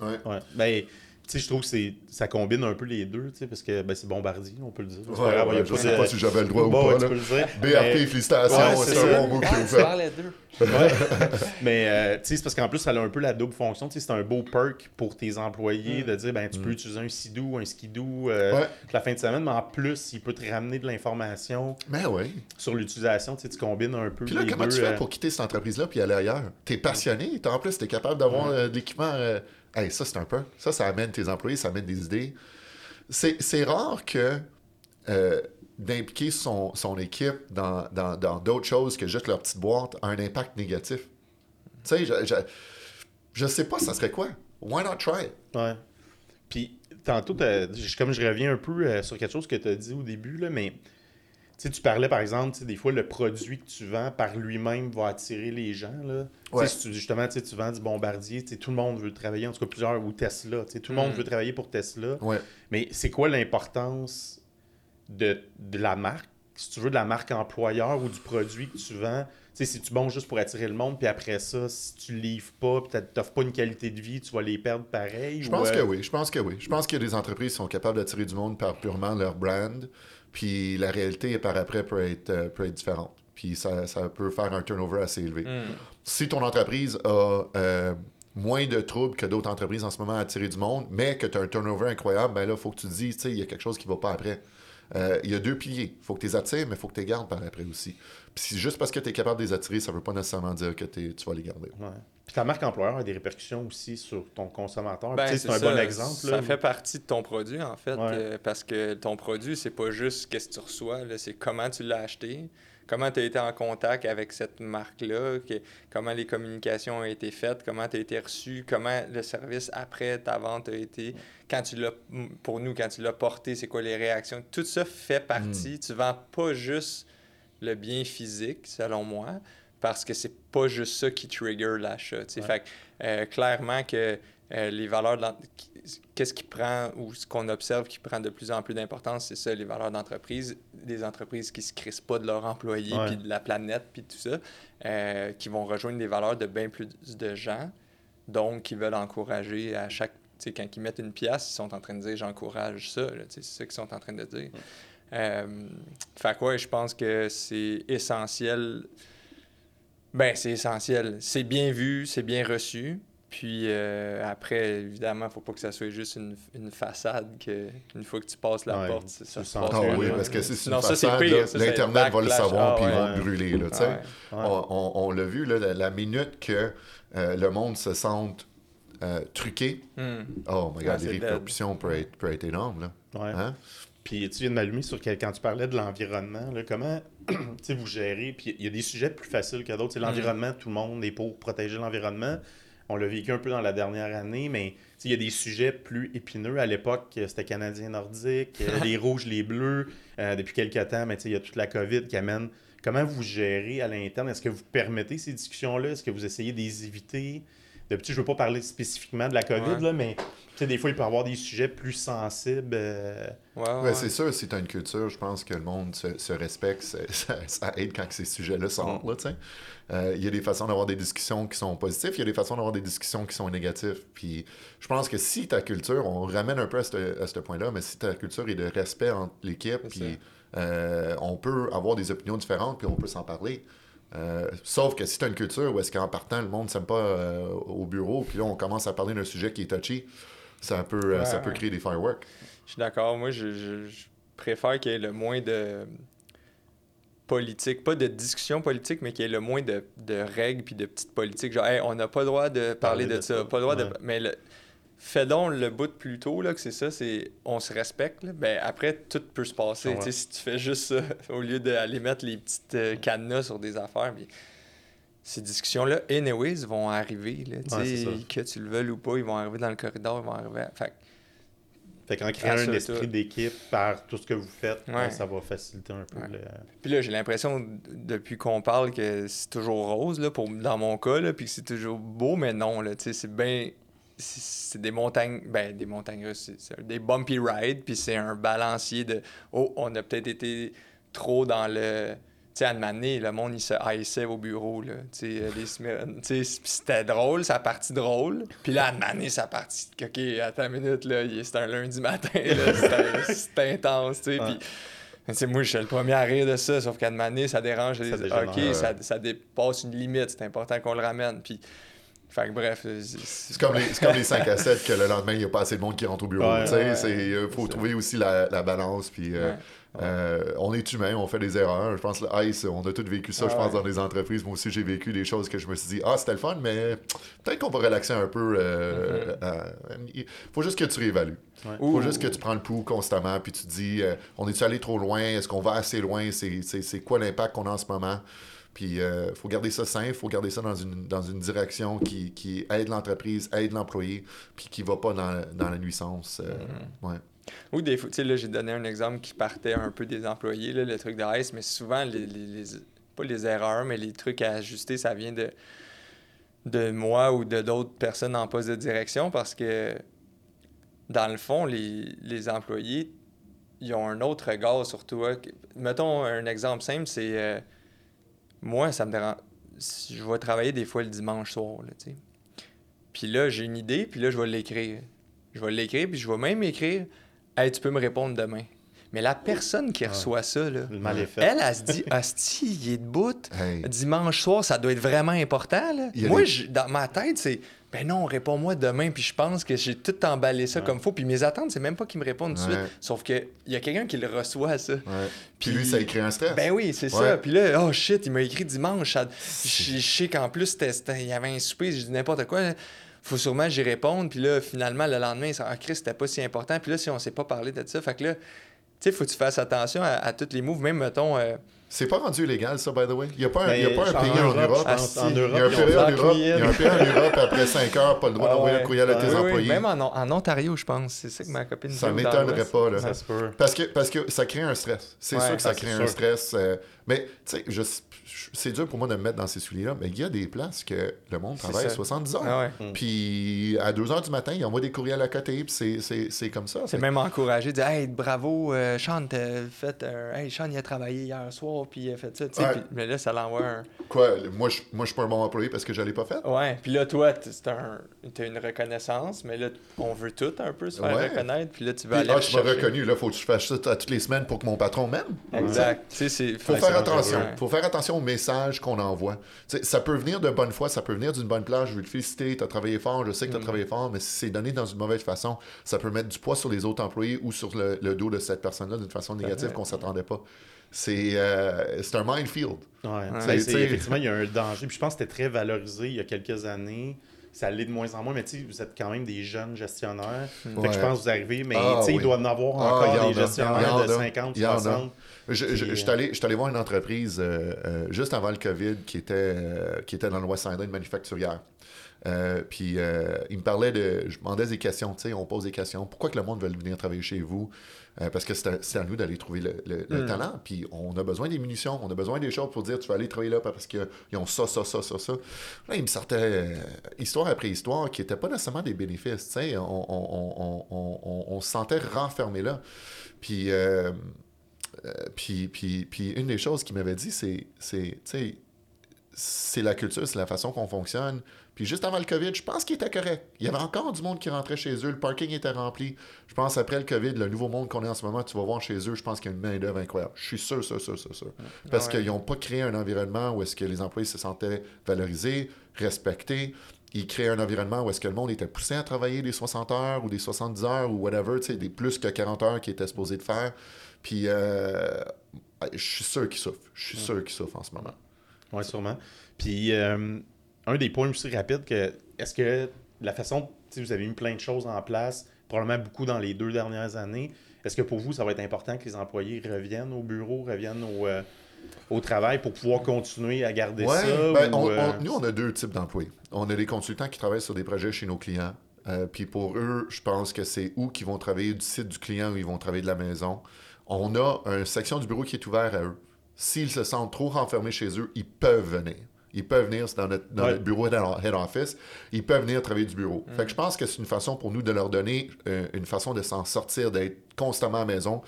Ouais. Ouais. Ben, tu sais, je trouve que c'est- ça combine un peu les deux, tu sais, parce que ben, c'est Bombardier, on peut le dire. C'est pas Ouais, grave, ouais, y a je sais pas si j'avais le droit ou Bon, ouais, pas, là. peux le dire. BRP, Mais- félicitations, Ouais, c'est c'est un bon mot ont tu fait. parlais d'eux. Ouais. Mais euh, tu sais, c'est parce qu'en plus, ça a un peu la double fonction. Tu sais, c'est un beau perk pour tes employés de dire ben tu peux utiliser un Sidou, un Skidoo euh, Mm. Ouais. la fin de semaine, mais en plus, il peut te ramener de l'information Mais oui. sur l'utilisation. Tu sais, tu combines un peu Puis là, les comment deux. tu fais euh, pour quitter cette entreprise-là puis aller ailleurs? T'es passionné, t'es- en plus, t'es capable d'avoir euh, de l'équipement. Hey, ça, c'est un peu. Ça, ça amène tes employés, ça amène des idées. C'est rare que euh, d'impliquer son, équipe dans d'autres choses que juste leur petite boîte a un impact négatif. Tu sais, je, je, je sais pas, ça serait quoi? Why not try it? Ouais. Puis, tantôt, comme je reviens un peu euh, sur quelque chose que tu as dit au début, là, mais sais, tu parlais par exemple, des fois, le produit que tu vends par lui-même va attirer les gens. Là. Ouais. Si tu, justement, tu vends du bombardier, tout le monde veut travailler, en tout cas plusieurs, ou Tesla. Tout le monde Mm. veut travailler pour Tesla. Ouais. Mais c'est quoi l'importance de, de la marque, si tu veux, de la marque employeur ou du produit que tu vends? Sais, si tu bon juste pour attirer le monde, puis après ça, si tu livres pas, puis t'offres pas une qualité de vie, tu vas les perdre pareil? Je pense euh, que oui, je pense que oui. Je pense a des entreprises sont capables d'attirer du monde par purement leur brand, puis la réalité par après peut être, euh, peut être différente. Puis ça, ça peut faire un turnover assez élevé. Hmm. Si ton entreprise a euh, moins de troubles que d'autres entreprises en ce moment à attirer du monde, mais que tu as un turnover incroyable, ben là, il faut que tu te dises, tu sais, il y a quelque chose qui va pas après. Euh, Il y a deux piliers. Il faut que tu les attires, mais il faut que tu les gardes par après aussi. Puis si- juste parce que tu es capable de les attirer, ça veut pas nécessairement dire que t'es- tu vas les garder. Ouais. Puis ta marque employeur a des répercussions aussi sur ton consommateur. Ben, c'est un ça. bon exemple. Ça là. fait partie de ton produit, en fait, Ouais. euh, parce que ton produit, c'est pas juste qu'est-ce que tu reçois, c'est comment tu l'as acheté, comment tu as été en contact avec cette marque-là, que- comment les communications ont été faites, comment tu as été reçu, comment le service après ta vente a été, quand tu l'as, pour nous, quand tu l'as porté, c'est quoi les réactions. Tout ça fait partie. Tu vends pas juste le bien physique, selon moi, parce que c'est pas juste ça qui trigger l'achat. Ouais. Fait euh, clairement que euh, les valeurs qu'est-ce qui prend ou ce qu'on observe qui prend de plus en plus d'importance, c'est ça, les valeurs d'entreprise, des entreprises qui se crissent pas de leurs employés, puis de la planète, puis tout ça, euh, qui vont rejoindre des valeurs de bien plus de gens, donc qui veulent encourager à chaque, quand ils mettent une pièce, ils sont en train de dire j'encourage ça, c'est ça qu'ils sont en train de dire. Euh, fait quoi, je pense que c'est essentiel. Ben, c'est essentiel. C'est bien vu, c'est bien reçu. Puis euh, après, évidemment, faut pas que ça soit juste une, une façade que une fois que tu passes la Ouais, porte, ça, se passe Ah oui, parce que c'est une façade, l'Internet va le savoir, Ah, puis ils vont ouais. le brûler. Là, tu sais. Ouais. Ouais. on, on- on l'a vu, là, la, la minute que euh, le monde se sente euh, truqué, Hmm. oh my Ah, god, c'est les répercussions peuvent être, être énormes. Là. Ouais. Hein? Puis tu viens de m'allumer sur quand tu parlais de l'environnement, comment vous gérez. Puis il y a des sujets plus faciles que d'autres. Sais, L'environnement, tout le monde est pour protéger l'environnement. On l'a vécu un peu dans la dernière année, mais il y a des sujets plus épineux. À l'époque, euh, c'était Canadien nordique, euh, les rouges, les bleus. Euh, depuis quelques temps, mais il y a toute la COVID qui amène. Comment vous gérez à l'interne? Est-ce que vous permettez ces discussions-là? Est-ce que vous essayez de les éviter? De petit, je veux pas parler spécifiquement de la COVID, Ouais. là, mais sais, des fois, il peut y avoir des sujets plus sensibles. euh, Ouais, ouais, Ouais, ouais. c'est sûr, si tu as une culture, je pense que le monde se, se respecte, ça, ça aide quand ces sujets-là sortent. là, tu sais. Euh, Il y a des façons d'avoir des discussions qui sont positives, il y a des façons d'avoir des discussions qui sont négatives. Puis je pense que si ta culture, on ramène un peu à ce, à ce point-là, mais si ta culture est de respect entre l'équipe, puis euh, on peut avoir des opinions différentes, puis on peut s'en parler. Euh, sauf que si tu as une culture où est-ce qu'en partant, le monde ne s'aime pas euh, au bureau, puis là, on commence à parler d'un sujet qui est touchy, ça peut, euh, Ouais, ça peut créer des fireworks. Je suis d'accord. Moi, je, je- je préfère qu'il y ait le moins de politique, pas de discussion politique, mais qu'il y ait le moins de, de règles puis de petites politiques. Genre, Hey, on n'a pas le droit de parler, de, ça, pas le droit ouais. de. Mais le, fais donc le bout de plus tôt, là, que c'est ça, c'est on se respecte. là. Ben, après, tout peut se passer. Ouais. Si tu fais juste ça, au lieu d'aller mettre les petites euh, cadenas sur des affaires, puis ces discussions-là, anyways, vont arriver. Là, Ouais, que tu le veuilles ou pas, ils vont arriver dans le corridor, ils vont arriver. à- Fait Fait qu'en créant un esprit d'équipe par tout ce que vous faites, Ouais. ben, ça va faciliter un peu Ouais. le. Puis là, j'ai l'impression, depuis qu'on parle, que c'est toujours rose, là, pour, dans mon cas, là, puis que c'est toujours beau, mais non, c'est bien... C'est des montagnes... Ben, des montagnes russes, c'est- c'est des bumpy rides, puis c'est un balancier de... Oh, on a peut-être été trop dans le... Tu sais, à un moment donné, le monde, il se haïssait au bureau, là. Tu sais, euh, c'était drôle, ça a parti drôle. Puis là, à un moment donné, ça a parti... OK, attends une minute, là, il- c'est un lundi matin, là, c'était- c'était intense, tu sais, puis... Tu sais, moi, je suis le premier à rire de ça, sauf qu'à un moment donné, ça dérange. les- Ça OK, ouais. ça, ça dépasse une limite. C'est important qu'on le ramène. Puis, fait que bref. euh, c'est- comme, les, c'est comme les 5 à 7 que le lendemain, il n'y a pas assez de monde qui rentre au bureau. Ouais, ouais, c'est, euh, faut trouver aussi la, la balance. Puis, euh. Euh, on est humain, on fait des erreurs. Je pense que Ice, on a tous vécu ça, Ah je pense, ouais. dans des entreprises. Moi aussi, j'ai vécu des choses que je me suis dit, ah, c'était le fun, mais peut-être qu'on va relaxer un peu. euh, Mm-hmm. euh, Il faut juste que tu réévalues. Ouais. Il faut Ouh. juste que tu prends le pouls constamment, puis tu te dis, euh, on est-tu allé trop loin? Est-ce qu'on va assez loin? C'est, c'est, c'est quoi l'impact qu'on a en ce moment? Puis il faut garder ça sain, il faut garder ça dans une, dans une direction qui, qui aide l'entreprise, aide l'employé, puis qui va pas dans, dans la nuisance. euh, Mm-hmm. ouais. Ou des fois, tu sais, là, j'ai donné un exemple qui partait un peu des employés, là, le truc de mais souvent, les, les- pas les erreurs, mais les trucs à ajuster, ça vient de, de moi ou de d'autres personnes en poste de direction parce que, dans le fond, les, les employés, ils ont un autre regard sur toi. Mettons un exemple simple, c'est euh, moi, ça me dérange. Je vais travailler des fois le dimanche soir, tu sais. Puis là, j'ai une idée, puis là, je vais l'écrire. Je vais l'écrire, puis je vais même écrire Hey, tu peux me répondre demain. Mais la personne qui reçoit ça, là, elle, elle se dit Asti, il est debout. Hey. Dimanche soir, ça doit être vraiment important. Là. Il Moi, je- dans ma tête, c'est Ben non, réponds-moi demain. Puis je pense que j'ai tout emballé ça Ouais. comme faut. Puis mes attentes, c'est même pas qu'il me réponde tout de Ouais. suite. Sauf qu'il y a quelqu'un qui le reçoit, ça. Puis Puis- lui, ça crée un stress. Ben oui, c'est ça. Puis là, oh shit, il m'a écrit dimanche. Je sais qu'en plus, il y avait un souper, je dis n'importe quoi. là. Faut sûrement que j'y réponde. Puis là, finalement, le lendemain, ça, ah, Chris, c'était pas si important. Puis là, si on s'est pas parlé de ça, fait que là, tu sais, faut que tu fasses attention à, à tous les moves. Même, mettons, euh, C'est pas rendu illégal, ça, by the way. Il n'y a pas un, y a pas un en pays en Europe, Ah, en Il y a un ils pays en Europe, il y a un pays en Europe, après 5 heures, pas le droit Ah d'envoyer ouais. un courriel à tes oui, oui, employés. même en, en Ontario, je pense. C'est ça que ma copine Ça m'étonnerait pas, là. Ça se peut. Parce que, parce que ça crée un stress. C'est Ouais, sûr que ça ah, crée un sûr. stress. euh, mais, tu sais, je- je- c'est dur pour moi de me mettre dans ces souliers-là, mais il y a des places que le monde travaille ça. 70 heures. Ah ouais. Puis à 2 heures du matin, ils envoient des courriels à côté, puis c'est- c'est c'est comme ça. C'est même encouragé de dire Hey, bravo, euh, Sean, t'as fait un. Hey, Sean, il a travaillé hier soir, puis il a fait ça. tu sais. Ouais. Puis- mais là, ça l'envoie un. Quoi, moi, je moi, je suis pas un bon employé parce que je l'ai pas fait? Ouais, puis là, toi, t- c'est un... t'as une reconnaissance, mais là, on veut tout un peu se faire Ouais. reconnaître, puis là, tu vas aller ah, je me rechercher. reconnu, là, faut que je fasse ça toutes les semaines pour que mon patron m'aime. Exact. Tu sais, c'est... faut Ouais, faire c'est attention. dangereux. faut faire attention aux messages qu'on envoie. Ça peut venir de bonne foi, ça peut venir d'une bonne place. Je veux te féliciter, tu as travaillé fort, je sais que tu as Mm. travaillé fort, mais si c'est donné dans une mauvaise façon, ça peut mettre du poids sur les autres employés ou sur le, le dos de cette personne-là d'une façon négative qu'on s'attendait pas. C'est euh, un minefield. Ouais. Ben, effectivement, il y a un danger. Puis je pense que c'était très valorisé il y a quelques années. Ça l'est de moins en moins, mais tu sais, vous êtes quand même des jeunes gestionnaires. Fait que Ouais. je pense que vous arrivez, mais Ah, oui. il doit en avoir Ah, encore il en des gestionnaires Il en de a. 50, Il y en a. 60. Je, je, Puis, je suis allé, je suis allé voir une entreprise euh, euh, juste avant le COVID qui était, euh, qui était dans le West une manufacturière. Euh, puis euh, il me parlait de. Je demandais des questions, tu sais, on pose des questions. Pourquoi que le monde veut venir travailler chez vous? Euh, parce que c'est à, à nous d'aller trouver le, le- le Mm. talent. Puis on a besoin des munitions, on a besoin des choses pour dire tu vas aller travailler là parce qu'ils ont ça, ça, ça, ça, ça. Là, il me sortait euh, histoire après histoire qui n'étaient pas nécessairement des bénéfices. Tu sais, on, on, on, on, on- on se sentait renfermé là. Puis. Euh, puis, puis, puis une des choses qu'il m'avait dit, c'est, c'est, la culture, c'est la façon qu'on fonctionne. Puis juste avant le COVID, je pense qu'il était correct. Il y avait encore du monde qui rentrait chez eux, le parking était rempli. Je pense après le COVID, le nouveau monde qu'on est en ce moment, tu vas voir chez eux, je pense qu'il y a une main-d'œuvre incroyable. Je suis sûr, sûr, sûr, sûr, sûr. Parce Ah ouais. qu'ils n'ont pas créé un environnement où est-ce que les employés se sentaient valorisés, respectés. Ils créaient un environnement où est-ce que le monde était poussé à travailler des 60 heures ou des 70 heures ou whatever, tu sais, des plus que 40 heures qu'ils étaient supposés de faire. Puis euh, je suis sûr qu'ils souffrent. Je suis sûr qu'ils souffrent en ce moment. Oui, sûrement. Puis, euh, un des points aussi rapides, que est-ce que la façon, sais, vous avez mis plein de choses en place, probablement beaucoup dans les deux dernières années, est-ce que pour vous, ça va être important que les employés reviennent au bureau, reviennent au, euh, au travail pour pouvoir continuer à garder Ouais, ça? ben, ou, on- on- nous, on a deux types d'employés. On a des consultants qui travaillent sur des projets chez nos clients. Puis pour eux, je pense que c'est où qu'ils vont travailler du site du client ou ils vont travailler de la maison. On a une section du bureau qui est ouverte à eux. S'ils se sentent trop renfermés chez eux, ils peuvent venir. Ils peuvent venir c'est dans notre, dans Ouais. notre bureau head head office. Ils peuvent venir travailler du bureau. Fait que je pense que c'est une façon pour nous de leur donner euh, une façon de s'en sortir, d'être constamment à la maison.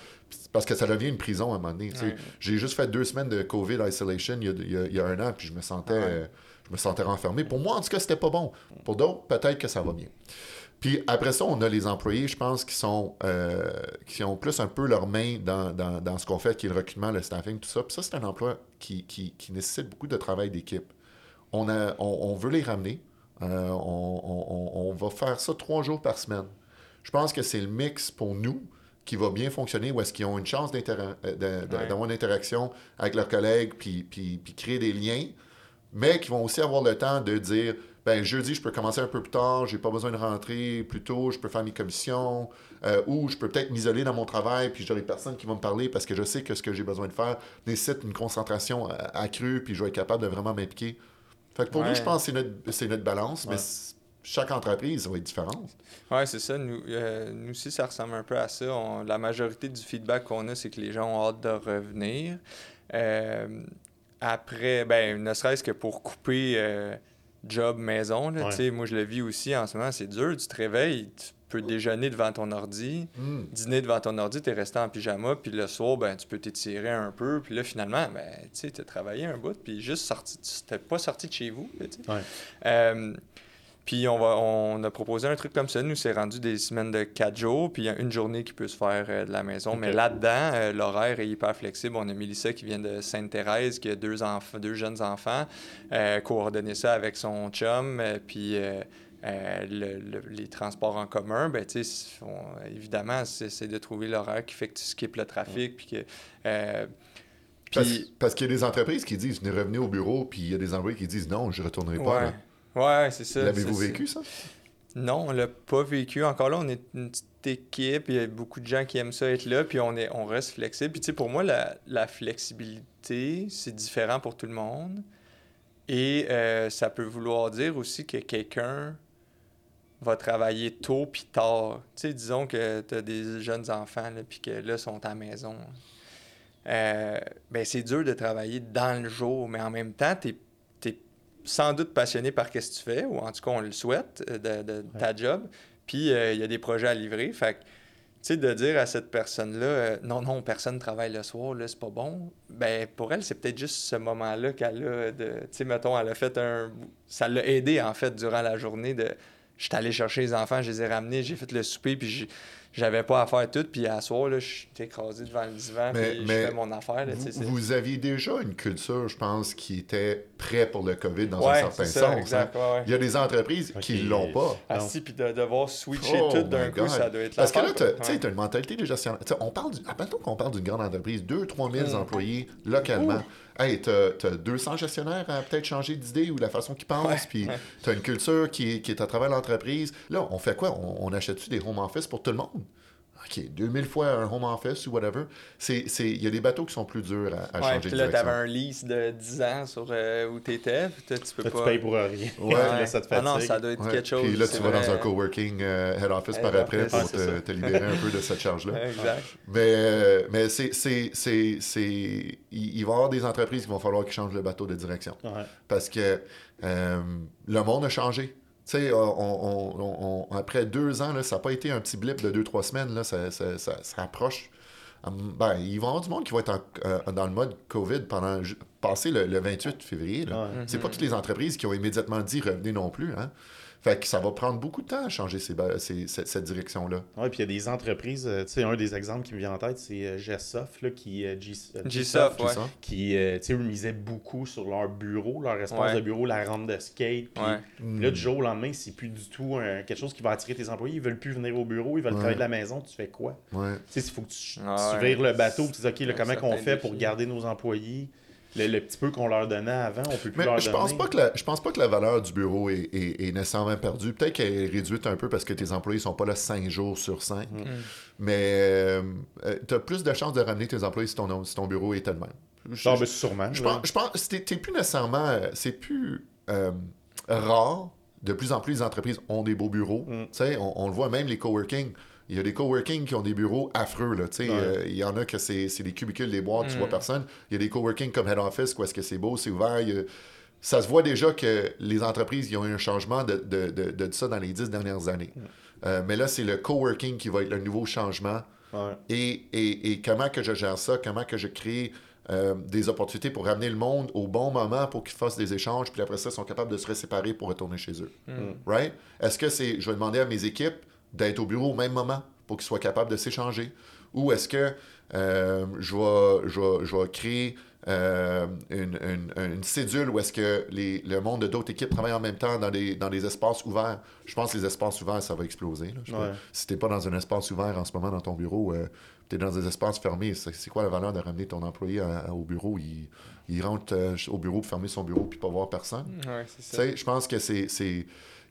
Parce que ça devient une prison à un moment donné. Ouais. J'ai juste fait deux semaines de COVID isolation il y a, il y a- il y a un an, puis je me sentais, Ouais. euh, je me sentais renfermé. Pour moi, en tout cas, c'était pas bon. Pour d'autres, peut-être que ça va bien. Puis après ça, on a les employés, je pense, qui sont euh, qui ont plus un peu leurs mains dans, dans- dans ce qu'on fait, qui est le recrutement, le staffing, tout ça. Puis ça, c'est un emploi qui, qui- qui nécessite beaucoup de travail d'équipe. On, a, on, on veut les ramener. Euh, on, on- va faire ça trois jours par semaine. Je pense que c'est le mix pour nous qui va bien fonctionner, où est-ce qu'ils ont une chance euh, Ouais. d'avoir une interaction avec leurs collègues, puis, puis, puis créer des liens, mais qui vont aussi avoir le temps de dire ben jeudi, je peux commencer un peu plus tard, j'ai pas besoin de rentrer plus tôt, je peux faire mes commissions, euh, ou je peux peut-être m'isoler dans mon travail, puis j'aurai personne qui va me parler parce que je sais que ce que j'ai besoin de faire nécessite une concentration euh, accrue, puis je vais être capable de vraiment m'impliquer. Fait que pour nous, je pense que c'est notre, c'est notre balance, Ouais. mais chaque entreprise va être différente. Ouais, c'est ça. Nous, euh, nous aussi, ça ressemble un peu à ça. On- la majorité du feedback qu'on a, c'est que les gens ont hâte de revenir. Euh, après, ben, ne serait-ce que pour couper euh, job maison, là, Ouais. tu sais, moi je le vis aussi en ce moment, c'est dur. Tu te réveilles, tu peux déjeuner devant ton ordi, Hmm. dîner devant ton ordi, tu es resté en pyjama, puis le soir, ben, tu peux t'étirer un peu, puis là, finalement, ben, tu as travaillé un bout, puis juste sorti, tu n'es pas sorti de chez vous. là. Ouais. Euh, puis on, va, on a proposé un truc comme ça. Nous, c'est rendu des semaines de quatre jours, puis il y a une journée qui peut se faire euh, de la maison. Mais là-dedans, euh, l'horaire est hyper flexible. On a Mélissa qui vient de Sainte-Thérèse, qui a deux, enfants, deux jeunes enfants, euh, coordonner ça avec son chum, euh, puis euh, euh, le- le- les transports en commun. Ben, tu sais, on- évidemment, c'est de trouver l'horaire qui fait que tu skippes le trafic, puis que... euh, Parce, puis- parce qu'il y a des entreprises qui disent venez revenir au bureau, puis il y a des employés qui disent non, je ne retournerai pas. ouais, là. Ouais c'est ça. L'avez-vous vécu, ça? Non, on l'a pas vécu. Encore là, on est une petite équipe. Il y a beaucoup de gens qui aiment ça être là, puis on, est, on reste flexible. Puis tu sais, pour moi, la, la flexibilité, c'est différent pour tout le monde. Et euh, ça peut vouloir dire aussi que quelqu'un va travailler tôt puis tard. Tu sais, disons que tu as des jeunes enfants, là, puis que là, sont à la maison. Euh, ben, c'est dur de travailler dans le jour, mais en même temps, tu es, sans doute passionné par ce que tu fais, ou en tout cas, on le souhaite, euh, de, de ta job. Puis, euh, il y a des projets à livrer. Fait que, tu sais, de dire à cette personne-là, euh, non, non, personne ne travaille le soir, là, c'est pas bon, ben, pour elle, c'est peut-être juste ce moment-là qu'elle a de. Tu sais, mettons, elle a fait un. Ça l'a aidé, en fait, durant la journée de. J'étais allé chercher les enfants, je les ai ramenés, j'ai fait le souper, puis j'avais pas à faire tout. Puis à soir, là, je suis écrasé devant le divan, Mais- puis mais je fais mon affaire. Là, sais, Vous, vous aviez déjà une culture, je pense, qui était prête pour le COVID dans un certain ça, sens. exact, hein. ouais, ouais. Il y a des entreprises Ok. qui l'ont pas. Ah si, puis de devoir switcher Oh tout d'un coup, ça doit être Parce que là, tu quoi. as une mentalité de gestionnaire. Sais, on parle, du, admettons qu'on parle d'une grande entreprise, 2-3 000 Mm. employés localement. Hey, tu as, 200 gestionnaires à peut-être changer d'idée ou de la façon qu'ils pensent, Ouais, puis ouais. tu as une culture qui est, qui est à travers l'entreprise. Là, on fait quoi? On, on achète-tu des home office pour tout le monde? OK, 2000 fois un home office ou whatever. C'est- c'est- Il y a des bateaux qui sont plus durs à, à Ouais, changer puis de là, t'avais un lease de 10 ans sur euh, où t'étais, puis toi, tu peux Là, pas... tu payes pour rien. Ouais. Là, ça te Ah non, ça doit être Ouais, quelque chose. Puis là, tu vas dans un coworking euh, head office par après office, pour te, te libérer un peu de cette charge-là. Exact. Mais, euh, mais c'est, c'est, c'est, c'est- il, il va y avoir des entreprises qui vont falloir qu'ils changent le bateau de direction. Ouais. Parce que euh, le monde a changé. Tu sais, on, on- on- on- après deux ans, là, ça n'a pas été un petit blip de deux, trois semaines. Là, ça, ça, ça- ça approche. Hum, Ben, il va y avoir du monde qui va être en- euh, dans le mode COVID pendant passé le, le 28 février. Ouais. C'est pas toutes les entreprises qui ont immédiatement dit revenez non plus. Hein? Fait que ça va prendre beaucoup de temps à changer ces cette, cette direction-là. Ouais, puis il y a des entreprises, euh, tu sais, un des exemples qui me vient en tête, c'est euh, Gsoft, là, qui, euh, G- Gsoft, ouais. qui, euh, tu misaient beaucoup sur leur bureau, leur espace Ouais. de bureau, la rampe de skate. Puis Ouais. Hmm. là, du jour au lendemain, c'est plus du tout un- quelque chose qui va attirer tes employés. Ils veulent plus venir au bureau, ils veulent Ouais. travailler de la maison. Tu fais quoi? Ouais. Tu sais, il faut que tu, Ah tu ouais. vires le bateau, tu dis, OK, là, comment certain on fait pour garder nos employés? Le, le petit peu qu'on leur donnait avant, on peut plus Mais leur je donner. pense pas que la, je pense pas que la valeur du bureau est, est- est nécessairement perdue. Peut-être qu'elle est réduite un peu parce que tes employés sont pas là 5 jours sur 5. Mm. Mais tu as plus de chances de ramener tes employés si ton, si ton bureau était le même. je- Non, je- ben, sûrement. je pense, je pense que t'es- t'es plus nécessairement. euh, C'est plus euh, rare. De plus en plus, les entreprises ont des beaux bureaux. Mm. Tu sais, on, on le voit même les coworking. Il y a des coworking qui ont des bureaux affreux. Là, tu. Ouais. Euh, il y en a que c'est des cubicules, des boîtes, tu Mm. vois personne. Il y a des coworking comme Head Office, où est-ce que c'est beau, c'est ouvert. il y Ça se voit déjà que les entreprises ils ont eu un changement de, de, de, de ça dans les dix dernières années. Mm. Euh, mais là, c'est le coworking qui va être le nouveau changement. Ouais. Et, et, et comment que je gère ça, comment que je crée euh, des opportunités pour ramener le monde au bon moment pour qu'ils fassent des échanges, puis après ça, ils sont capables de se séparer pour retourner chez eux. Mm. Right? Est-ce que c'est, je vais demander à mes équipes d'être au bureau au même moment pour qu'ils soient capables de s'échanger? Ou est-ce que euh, je, vais, je, vais, je vais créer euh, une, une, une cédule où est-ce que les, le monde de d'autres équipes travaillent en même temps dans des, dans des espaces ouverts? Je pense que les espaces ouverts, ça va exploser. là. Je Ouais. pense- si tu n'es pas dans un espace ouvert en ce moment dans ton bureau, tu es dans des espaces fermés. C'est c'est quoi la valeur de ramener ton employé à- à- au bureau? Il, il rentre euh, au bureau pour fermer son bureau puis pas voir personne. Ouais, je pense que c'est.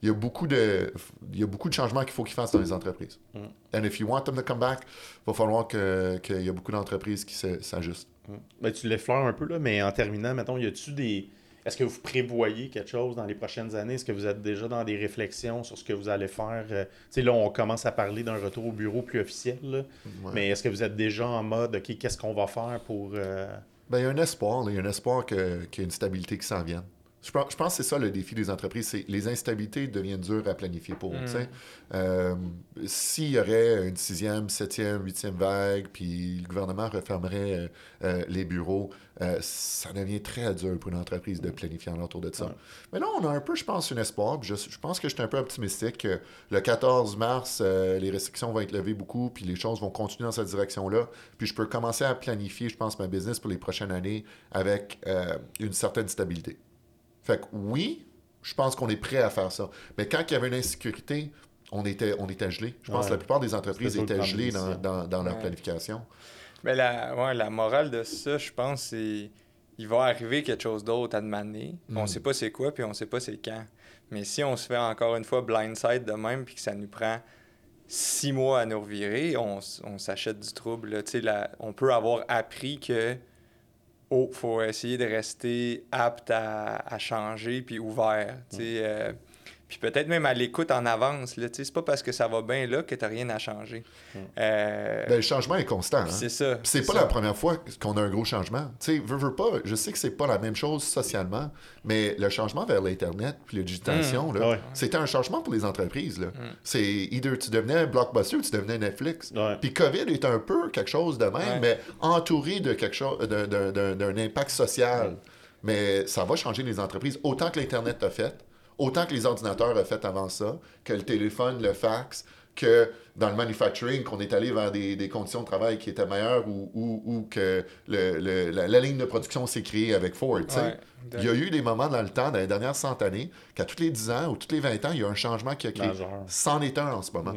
Il y, a beaucoup de, il y a beaucoup de changements qu'il faut qu'ils fassent dans les entreprises. Mm. And if you want them to come back, il va falloir que- qu'il y a beaucoup d'entreprises qui s'ajustent. Ben, tu l'effleures un peu, là, mais en terminant, mettons, y a-tu des. Est-ce que vous prévoyez quelque chose dans les prochaines années? Est-ce que vous êtes déjà dans des réflexions sur ce que vous allez faire? Euh, tu sais, là, on commence à parler d'un retour au bureau plus officiel, là. Ouais. mais est-ce que vous êtes déjà en mode, OK, qu'est-ce qu'on va faire pour. euh, Ben, il y a un espoir, il y a un espoir que- qu'il y ait une stabilité qui s'en vienne. Je pense, je pense que c'est ça le défi des entreprises, c'est les instabilités deviennent dures à planifier pour eux. Mm. Euh, S'il y aurait une sixième, septième, huitième vague, puis le gouvernement refermerait euh, euh, les bureaux, ça devient très dur pour une entreprise de planifier en autour de ça. Mais là, on a un peu, je pense, un espoir. Je, je pense que je suis un peu optimistique. que Le 14 mars, les restrictions vont être levées beaucoup, puis les choses vont continuer dans cette direction-là. Puis je peux commencer à planifier, je pense, ma business pour les prochaines années avec une certaine stabilité. Fait que oui, je pense qu'on est prêt à faire ça. Mais quand il y avait une insécurité, on était, on était gelé. Je pense Ouais. que la plupart des entreprises étaient gelées dans, dans- dans leur Ouais. planification. Mais la, ouais, la morale de ça, je pense, c'est il va arriver quelque chose d'autre à demander. Mm. On sait pas c'est quoi, puis on sait pas c'est quand. Mais si on se fait encore une fois blindside de même, puis que ça nous prend six mois à nous revirer, on, on s'achète du trouble. là. Tu sais, la- on peut avoir appris que oh, faut essayer de rester apte à, à changer puis ouvert. sais, euh, puis peut-être même à l'écoute en avance. là, tu sais, C'est pas parce que ça va bien là que tu rien à changer. Mm. Euh, Ben, le changement est constant. hein. c'est ça. Puis c'est pas ça. la première fois qu'on a un gros changement. Tu sais, veux, veux pas, je sais que c'est pas la même chose socialement, mais le changement vers l'Internet puis la digitalisation, là, Ouais. c'était un changement pour les entreprises. Là. Mm. C'est either tu devenais Blockbuster ou tu devenais Netflix. Ouais. Puis COVID est un peu quelque chose de même, Ouais. mais entouré de quelque chose, d'un- d'un- impact social. Mais ça va changer les entreprises autant que l'Internet a fait, autant que les ordinateurs ont fait avant ça, que le téléphone, le fax, que dans le manufacturing, qu'on est allé vers des, des conditions de travail qui étaient meilleures ou, ou- ou que le- le- la, la ligne de production s'est créée avec Ford. Ouais, Il y a eu des moments dans le temps, dans les dernières cent années, qu'à tous les 10 ans ou tous les 20 ans, il y a un changement qui a créé. C'en est un en ce moment.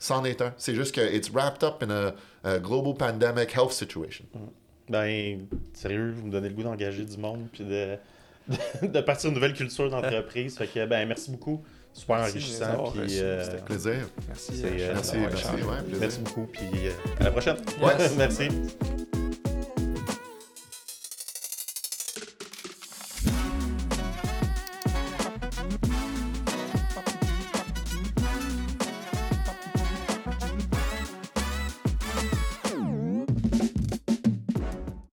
C'en est un. C'est juste que it's wrapped up in a, a global pandemic health situation. Ben, sérieux, vous me donnez le goût d'engager du monde puis de, de, partir une nouvelle culture d'entreprise. fait que, ben, merci beaucoup. Super Merci enrichissant. puis, euh, C'était Plaisir. Merci. C'est, euh, Merci, merci. échangé. Ouais, plaisir. merci beaucoup. Puis euh, à la prochaine. Yes. merci.